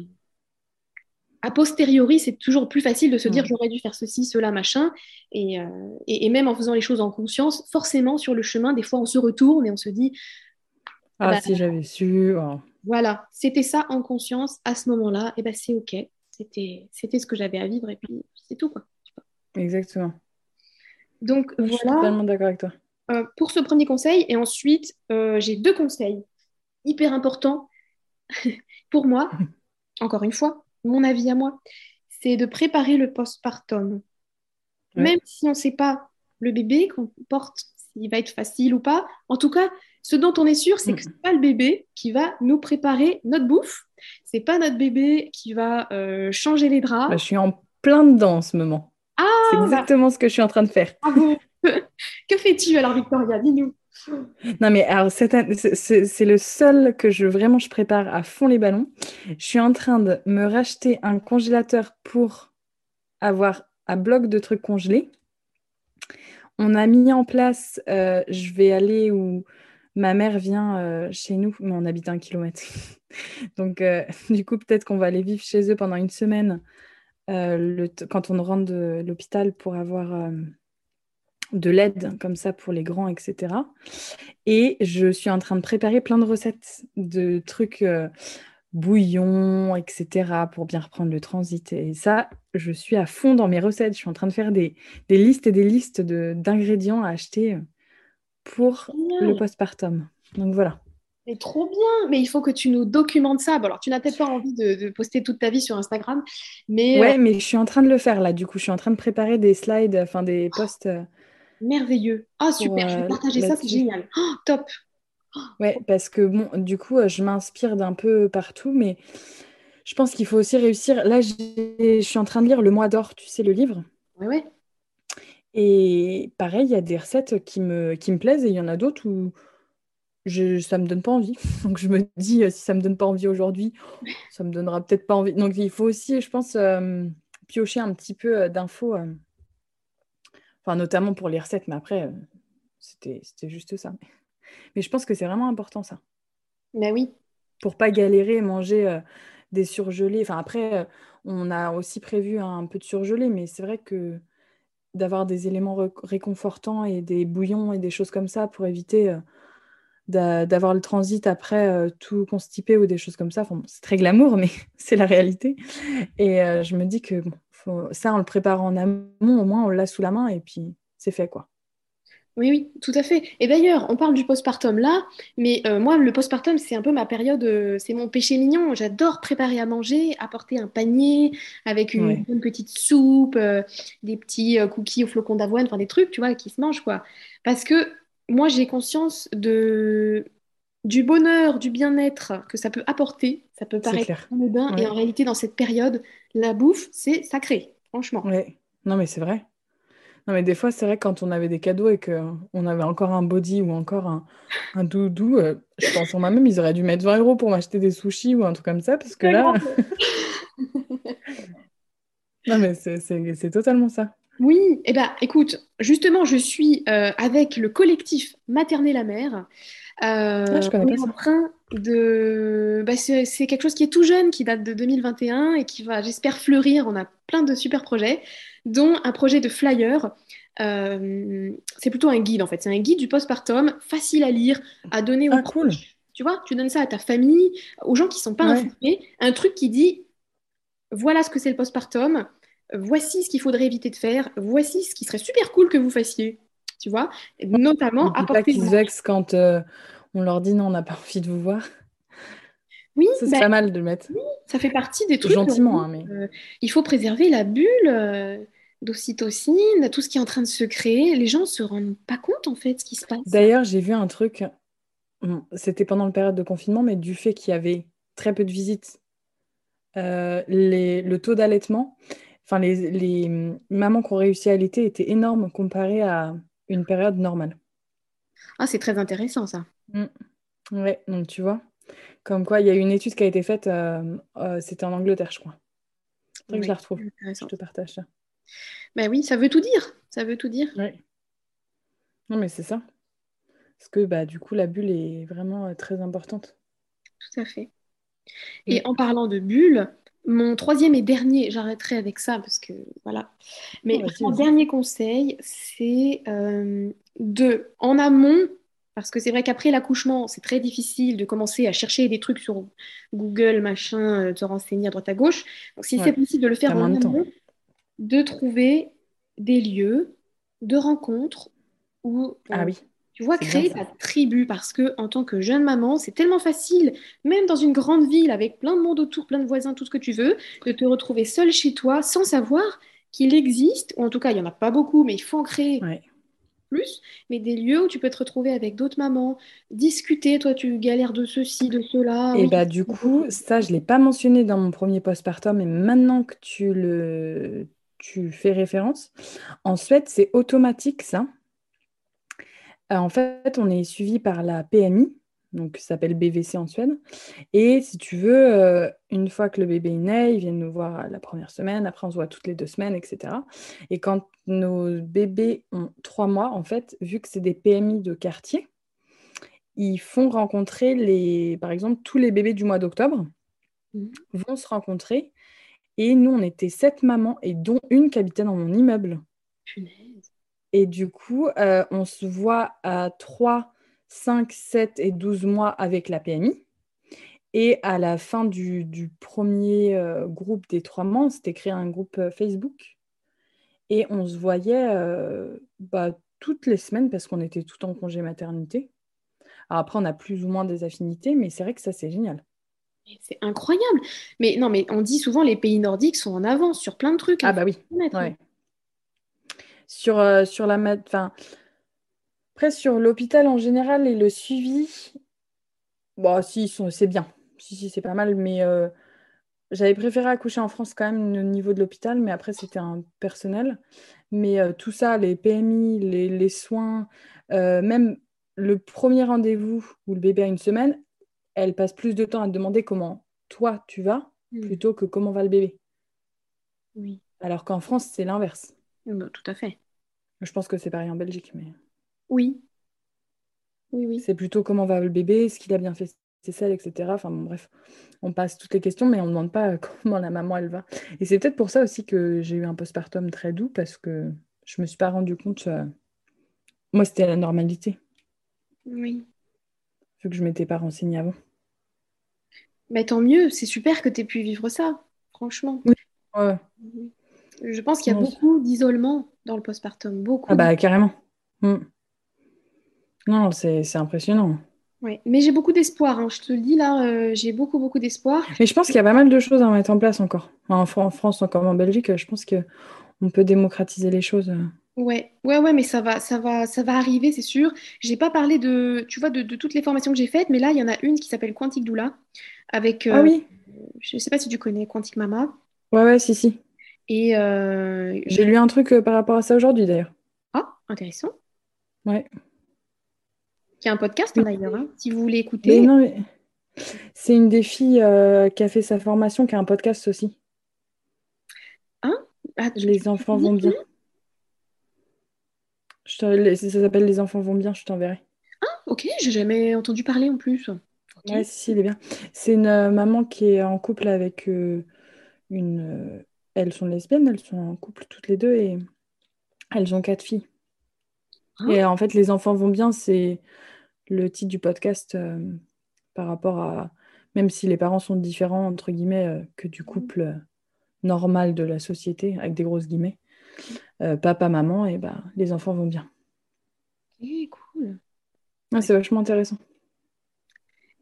a posteriori, c'est toujours plus facile de se dire j'aurais dû faire ceci, cela, machin. Et, euh, et, et, même en faisant les choses en conscience, forcément, sur le chemin, des fois, on se retourne et on se dit Ah, bah, si j'avais su. Oh. Voilà, c'était ça en conscience à ce moment-là, et ben c'est OK. C'était ce que j'avais à vivre et puis c'est tout. quoi. Exactement. Donc Je voilà. suis totalement d'accord avec toi. Euh, pour ce premier conseil. Et ensuite, euh, j'ai deux conseils hyper importants (laughs) pour moi. (laughs) Encore une fois, mon avis à moi, c'est de préparer le postpartum. Ouais. Même si on ne sait pas le bébé qu'on porte, s'il va être facile ou pas. En tout cas, ce dont on est sûr, c'est que ce n'est pas le bébé qui va nous préparer notre bouffe. C'est pas notre bébé qui va euh, changer les draps. Bah, je suis en plein dedans en ce moment. Ah, C'est exactement ce que je suis en train de faire. bravo. (laughs) que fais-tu alors, Victoria? Dis-nous. Non, mais alors, c'est- le seul que je vraiment je prépare à fond les ballons. Je suis en train de me racheter un congélateur pour avoir un bloc de trucs congelés. On a mis en place, euh, je vais aller où ma mère vient euh, chez nous, mais on habite un kilomètre. (laughs) Donc, euh, (laughs) du coup, peut-être qu'on va aller vivre chez eux pendant une semaine le quand on rentre de l'hôpital pour avoir de l'aide comme ça pour les grands, etc. Et je suis en train de préparer plein de recettes de trucs euh, bouillon, etc. pour bien reprendre le transit. Et ça, je suis à fond dans mes recettes. Je suis en train de faire des, des listes et des listes de- d'ingrédients à acheter pour le postpartum. Donc voilà. Mais trop bien. Mais il faut que tu nous documentes ça. Bon, alors, tu n'as peut-être pas envie de, de poster toute ta vie sur Instagram, mais Ouais, euh, mais je suis en train de le faire là. Du coup, je suis en train de préparer des slides, enfin des posts. euh, merveilleux. Ah, super. Je vais euh, partager ça. C'est génial. Oh, top. Ouais, parce que bon, du coup, euh, je m'inspire d'un peu partout, mais je pense qu'il faut aussi réussir. Là, je suis en train de lire Le Mois d'Or, tu sais, le livre. Ouais, ouais. Et pareil, il y a des recettes qui me, qui me plaisent et il y en a d'autres où je, ça me donne pas envie. (laughs) Donc je me dis, euh, si ça me donne pas envie aujourd'hui, ça me donnera peut-être pas envie. Donc il faut aussi, je pense, euh, piocher un petit peu d'infos, euh, enfin notamment pour les recettes, mais après, euh, c'était, c'était juste ça. Mais je pense que c'est vraiment important ça. Bah oui. pour pas galérer et manger euh, des surgelés. Enfin, après, euh, on a aussi prévu un peu de surgelé, mais c'est vrai que d'avoir des éléments ré- réconfortants et des bouillons et des choses comme ça pour éviter euh, d'a- d'avoir le transit après tout constipé ou des choses comme ça. Enfin, bon, c'est très glamour, mais (laughs) c'est la réalité. Et je me dis que bon, faut- ça, on le prépare en amont, au moins on l'a sous la main et puis c'est fait, quoi. Oui, oui, tout à fait. Et d'ailleurs, on parle du postpartum là, mais euh, moi, le postpartum, c'est un peu ma période, euh, c'est mon péché mignon. J'adore préparer à manger, apporter un panier avec une Ouais. petite soupe, euh, des petits cookies au flocon d'avoine, enfin des trucs, tu vois, qui se mangent, quoi. Parce que moi, j'ai conscience de... du bonheur, du bien-être que ça peut apporter. Ça peut paraître anodin, et Ouais. en réalité, dans cette période, la bouffe, c'est sacré, franchement. Ouais. Non, mais c'est vrai. Non, mais des fois, c'est vrai, quand on avait des cadeaux et qu'on avait encore un body ou encore un, un doudou, euh, je pense en moi-même, ils auraient dû mettre 20 euros pour m'acheter des sushis ou un truc comme ça, parce que là, (laughs) non, mais c'est totalement ça. Oui, eh ben, écoute, justement, je suis euh, avec le collectif Materner la mère. Euh, Ah, je on est en train de... bah, c'est c'est quelque chose qui est tout jeune, qui date de 2021 et qui va, j'espère, fleurir. On a plein de super projets, dont un projet de flyer. Euh, c'est plutôt un guide, en fait. C'est un guide du postpartum, facile à lire, à donner aux Ah, cool. Tu vois, tu donnes ça à ta famille, aux gens qui sont pas Ouais. informés. Un truc qui dit, voilà ce que c'est le postpartum, voici ce qu'il faudrait éviter de faire, voici ce qui serait super cool que vous fassiez, tu vois, notamment pas apporter... qu'ils se vexent quand euh, on leur dit non, on n'a pas envie de vous voir. Oui, c'est pas mal de le mettre. ça fait partie des trucs... Gentiment, hein, mais. euh, il faut préserver la bulle euh, d'ocytocine, tout ce qui est en train de se créer. Les gens se rendent pas compte, en fait, ce qui se passe. D'ailleurs, j'ai vu un truc, c'était pendant la période de confinement, mais du fait qu'il y avait très peu de visites, euh, les- le taux d'allaitement, enfin les, les hum, mamans qui ont réussi à allaiter était énorme comparé à une période normale. Ah, c'est très intéressant, ça. Ouais, donc tu vois, comme quoi il y a une étude qui a été faite, euh, euh, c'était en Angleterre, je crois. que je la retrouve. Je te partage ça. Ben oui, ça veut tout dire. Ça veut tout dire. Oui. Non, mais c'est ça. Parce que bah, du coup, la bulle est vraiment euh, très importante. Tout à fait. Et en parlant de bulle, mon troisième et dernier, j'arrêterai avec ça parce que voilà. Mais mon dernier conseil, c'est euh, de, en amont, parce que c'est vrai qu'après l'accouchement, c'est très difficile de commencer à chercher des trucs sur Google, machin, de euh, te renseigner à droite à gauche. Donc si c'est possible de le faire en amont, de trouver des lieux de rencontres où ah oui. Tu vois, créer ta tribu parce que en tant que jeune maman, c'est tellement facile, même dans une grande ville avec plein de monde autour, plein de voisins, tout ce que tu veux, de te retrouver seule chez toi sans savoir qu'il existe, ou en tout cas, il n'y en a pas beaucoup, mais il faut en créer plus, mais des lieux où tu peux te retrouver avec d'autres mamans, discuter, toi tu galères de ceci, de cela. Et bah du coup, ça, je ne l'ai pas mentionné dans mon premier postpartum, mais maintenant que tu le tu fais référence, en Suède, c'est automatique ça. Euh, en fait, on est suivi par la PMI, donc ça s'appelle BVC en Suède. Et si tu veux, euh, une fois que le bébé est né, ils viennent nous voir la première semaine, après on se voit toutes les deux semaines, etc. Et quand nos bébés ont trois mois, en fait, vu que c'est des PMI de quartier, ils font rencontrer les, par exemple, tous les bébés du mois d'octobre mmh. vont se rencontrer. Et nous, on était sept mamans, et dont une qui habitait dans mon immeuble. Et du coup, euh, on se voit à 3, 5, 7 et 12 mois avec la PMI. Et à la fin du, premier euh, groupe des trois mois, on s'était créé un groupe euh, Facebook. Et on se voyait bah, toutes les semaines parce qu'on était tout en congé maternité. Alors après, on a plus ou moins des affinités, mais c'est vrai que ça, c'est génial. C'est incroyable. Mais non, mais on dit souvent les pays nordiques sont en avance sur plein de trucs. Ah bah oui. Ouais sur, euh, sur la enfin, après sur l'hôpital en général et le suivi, bon, si, c'est bien. Si, si, c'est pas mal, mais euh, j'avais préféré accoucher en France quand même au niveau de l'hôpital, mais après c'était un personnel. Mais euh, tout ça, les PMI, les, soins, même le premier rendez-vous où le bébé a une semaine, elle passe plus de temps à te demander comment toi tu vas hmm. plutôt que comment va le bébé. Oui. Alors qu'en France, c'est l'inverse. Bah, tout à fait. Je pense que c'est pareil en Belgique, mais. Oui. Oui, oui. C'est plutôt comment va le bébé, est-ce qu'il a bien fait ses selles, etc. Enfin bon, bref, on passe toutes les questions, mais on ne demande pas (laughs) comment la maman elle va. Et c'est peut-être pour ça aussi que j'ai eu un postpartum très doux, parce que je me suis pas rendu compte. Euh, moi, c'était la normalité. Oui. Vu que je m'étais pas renseignée avant. Mais tant mieux, c'est super que tu aies pu vivre ça, franchement. Oui. Ouais. Je pense qu'il y a beaucoup d'isolement dans le postpartum. Beaucoup. Ah bah carrément. Hmm. Non, c'est impressionnant. Oui, mais j'ai beaucoup d'espoir. Hein. Je te le dis là, euh, j'ai beaucoup, beaucoup d'espoir. Mais je pense qu'il y a pas mal de choses à mettre en place encore. En, France, encore en Belgique, je pense qu'on peut démocratiser les choses. Ouais, ouais, ouais, mais ça va, ça va, ça va arriver, c'est sûr. J'ai pas parlé de, tu vois, de, toutes les formations que j'ai faites, mais là, il y en a une qui s'appelle Quantique Doula, avec. ah oui. Euh, je sais pas si tu connais Quantique Mama. Ouais, ouais, si, si. Et euh, j'ai lu un truc euh, par rapport à ça aujourd'hui d'ailleurs. Ah, intéressant. Ouais. Il y a un podcast hein, d'ailleurs, hein, si vous voulez écouter. non, mais... C'est une des filles euh, qui a fait sa formation, qui a un podcast aussi. Hein? Ah, Les enfants vont bien. Je ça s'appelle Les enfants vont bien, je t'enverrai. Ah, ok, j'ai jamais entendu parler en plus. Ouais, si, si, il est bien. C'est une maman qui est en couple avec une, elles sont lesbiennes, elles sont en couple toutes les deux et elles ont quatre filles. Ah. Et en fait, Les enfants vont bien, c'est le titre du podcast euh, par rapport à, même si les parents sont différents, entre guillemets, euh, que du couple euh, normal de la société, avec des grosses guillemets, papa, maman, et bah, les enfants vont bien. Et cool. Ah, c'est vachement intéressant.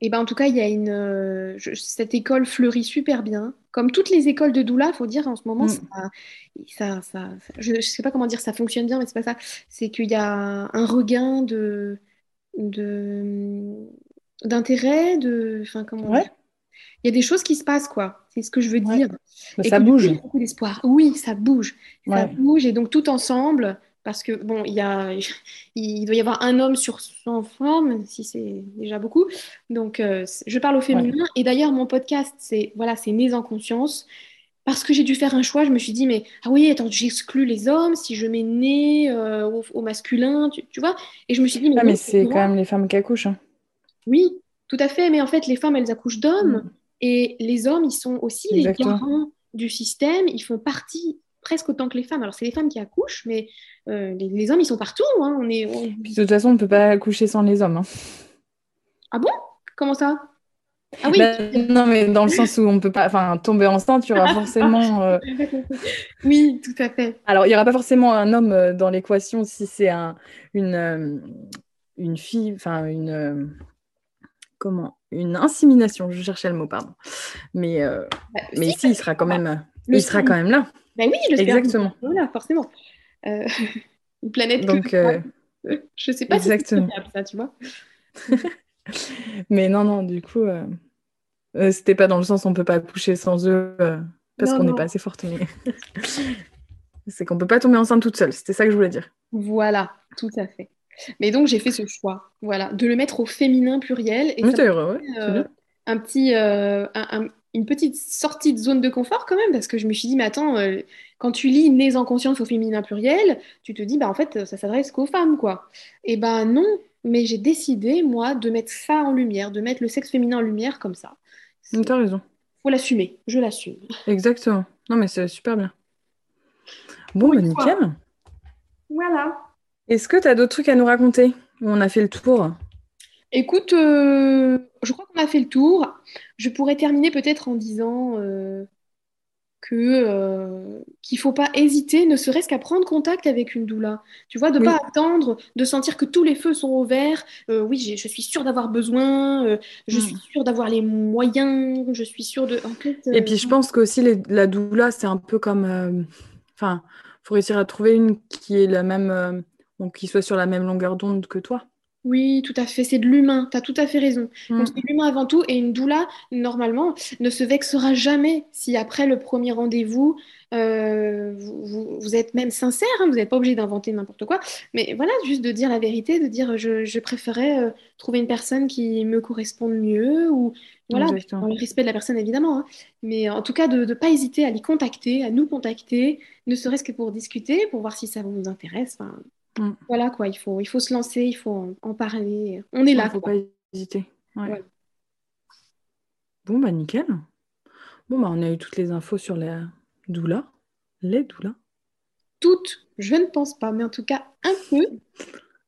Et ben, en tout cas, il y a une, cette école fleurit super bien comme toutes les écoles de doula, il faut dire en ce moment, mm. ça, ça, je ne sais pas comment dire, ça fonctionne bien, mais c'est pas ça. C'est qu'il y a un regain de, d'intérêt, de, enfin comment. Il y a des choses qui se passent, quoi. C'est ce que je veux dire. ça bouge. Beaucoup d'espoir. Oui, ça bouge. Ça bouge et donc tout ensemble, parce que bon, il, y a, (laughs) il doit y avoir un homme sur 100 femmes, si c'est déjà beaucoup. Donc, euh, je parle au féminin. Et d'ailleurs, mon podcast, c'est voilà, c'est Nés en conscience. parce que j'ai dû faire un choix, je me suis dit, mais ah oui, attends, j'exclus les hommes si je mets né euh, au, masculin, tu, vois? Et je me suis dit, mais, ah, mais c'est quand même les femmes qui accouchent. Hein. Oui, tout à fait. Mais en fait, les femmes, elles accouchent d'hommes. Mm. Et les hommes, ils sont aussi les garants du système. Ils font partie presque autant que les femmes. Alors, c'est les femmes qui accouchent, mais euh, les, hommes, ils sont partout. Hein. On est, de toute façon, on ne peut pas accoucher sans les hommes. Hein. Ah bon? Comment ça? Ah oui. Bah, non, mais dans le sens où on peut pas, enfin, tomber enceinte, tu auras forcément. (laughs) Euh, oui, tout à fait. Alors, il y aura pas forcément un homme euh, dans l'équation si c'est un, une, une fille, enfin une, comment, une insémination. Je cherchais le mot, pardon. Mais, bah, mais ici, il sera quand même, il sera quand même là. Bah oui, le exactement. Voilà, forcément. (laughs) une planète. Donc, je sais pas exactement. si c'est ça, tu vois. (laughs) Mais non, non, du coup, euh, euh, c'était pas dans le sens on peut pas accoucher sans eux euh, parce qu'on n'est pas assez forte. Mais... (laughs) c'est qu'on peut pas tomber enceinte toute seule. C'était ça que je voulais dire. Voilà, tout à fait. Mais donc j'ai fait ce choix, voilà, de le mettre au féminin pluriel. Et ça heureux, ouais, un petit, une petite sortie de zone de confort quand même, parce que je me suis dit, mais attends, quand tu lis Nés en conscience au féminin pluriel, tu te dis, bah en fait, ça s'adresse qu'aux femmes, quoi. Et eh ben non, mais j'ai décidé, moi, de mettre ça en lumière, de mettre le sexe féminin en lumière comme ça. T'as raison. Faut l'assumer, je l'assume. Exactement. Non, mais c'est super bien. Bon, bah, nickel. Voilà. Est-ce que tu as d'autres trucs à nous raconter? On a fait le tour. Écoute, euh, je crois qu'on a fait le tour. Je pourrais terminer peut-être en disant euh, que euh, qu'il faut pas hésiter, ne serait-ce qu'à prendre contact avec une doula. Tu vois, de ne pas attendre, de sentir que tous les feux sont au vert. Euh, oui, je suis sûre d'avoir besoin, je suis hmm. sûre d'avoir les moyens, je suis sûre de. Et puis je pense qu'aussi la doula, c'est un peu comme, enfin, faut réussir à trouver une qui est la même, qui soit sur la même longueur d'onde que toi. Oui, tout à fait, c'est de l'humain, tu as tout à fait raison. Mm. c'est l'humain avant tout, et une doula, normalement, ne se vexera jamais si après le premier rendez-vous, euh, vous, êtes même sincère, hein, vous n'êtes pas obligé d'inventer n'importe quoi, mais voilà, juste de dire la vérité, de dire je, préférais euh, trouver une personne qui me corresponde mieux, ou voilà, dans le respect de la personne évidemment, hein. mais en tout cas de ne pas hésiter à les contacter, à nous contacter, ne serait-ce que pour discuter, pour voir si ça vous intéresse. Mm. Voilà quoi, il faut, il faut se lancer, il faut en, parler. On est là. Il ne faut pas hésiter. Bon, bah nickel. Bon, bah on a eu toutes les infos sur les doulas. Les doulas. Toutes, je ne pense pas, mais en tout cas un peu.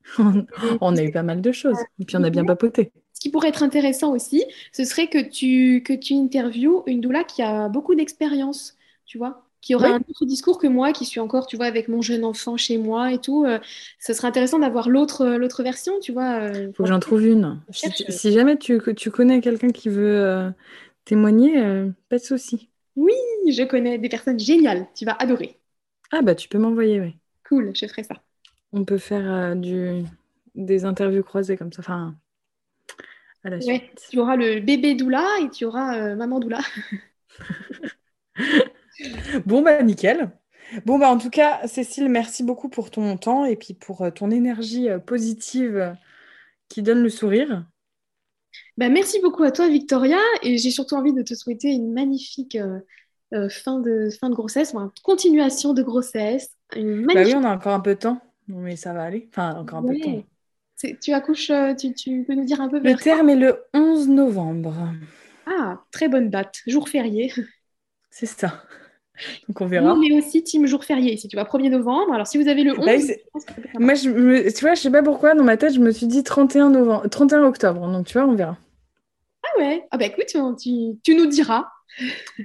(laughs) on a eu pas mal de choses. Et puis on a bien papoté. Ce qui pourrait être intéressant aussi, ce serait que tu, que tu interviewes une doula qui a beaucoup d'expérience, tu vois qui aurait un autre discours que moi, qui suis encore, tu vois, avec mon jeune enfant chez moi et tout. Euh, ce serait intéressant d'avoir l'autre, euh, l'autre version, tu vois. Euh, Faut que j'en trouve une. Si, jamais tu, tu connais quelqu'un qui veut témoigner, pas de souci. Oui, je connais des personnes géniales. Tu vas adorer. Ah bah tu peux m'envoyer, oui. Cool, je ferai ça. On peut faire du, des interviews croisées comme ça. Enfin, à la suite. tu auras le bébé doula et tu auras maman doula. (laughs) Bon, bah, nickel. Bon, bah, en tout cas, Cécile, merci beaucoup pour ton temps et puis pour euh, ton énergie euh, positive euh, qui donne le sourire. Bah, merci beaucoup à toi, Victoria. Et j'ai surtout envie de te souhaiter une magnifique fin, de, fin de grossesse, une continuation de grossesse. Une Bah oui, on a encore un peu de temps, mais ça va aller. Enfin, encore un peu de temps. Tu accouches, tu, tu, peux nous dire un peu Le terme est le 11 novembre. Ah, très bonne date, jour férié. C'est ça. Donc on verra. Est aussi team jour férié ici, tu vois, 1er novembre. Alors si vous avez le 11... Bah, moi, je tu vois, je sais pas pourquoi, dans ma tête, je me suis dit 31, novembre... 31 octobre. Donc tu vois, on verra. Ah ouais Ah bah écoute, tu, tu nous diras.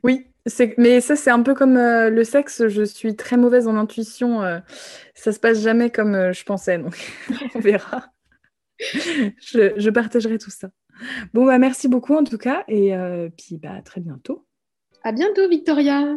Oui, mais ça c'est un peu comme euh, le sexe, je suis très mauvaise en intuition. Euh, ça se passe jamais comme euh, je pensais, donc (laughs) on verra. je, je, partagerai tout ça. Bon, bah merci beaucoup en tout cas, et puis bah, à très bientôt. À bientôt, Victoria.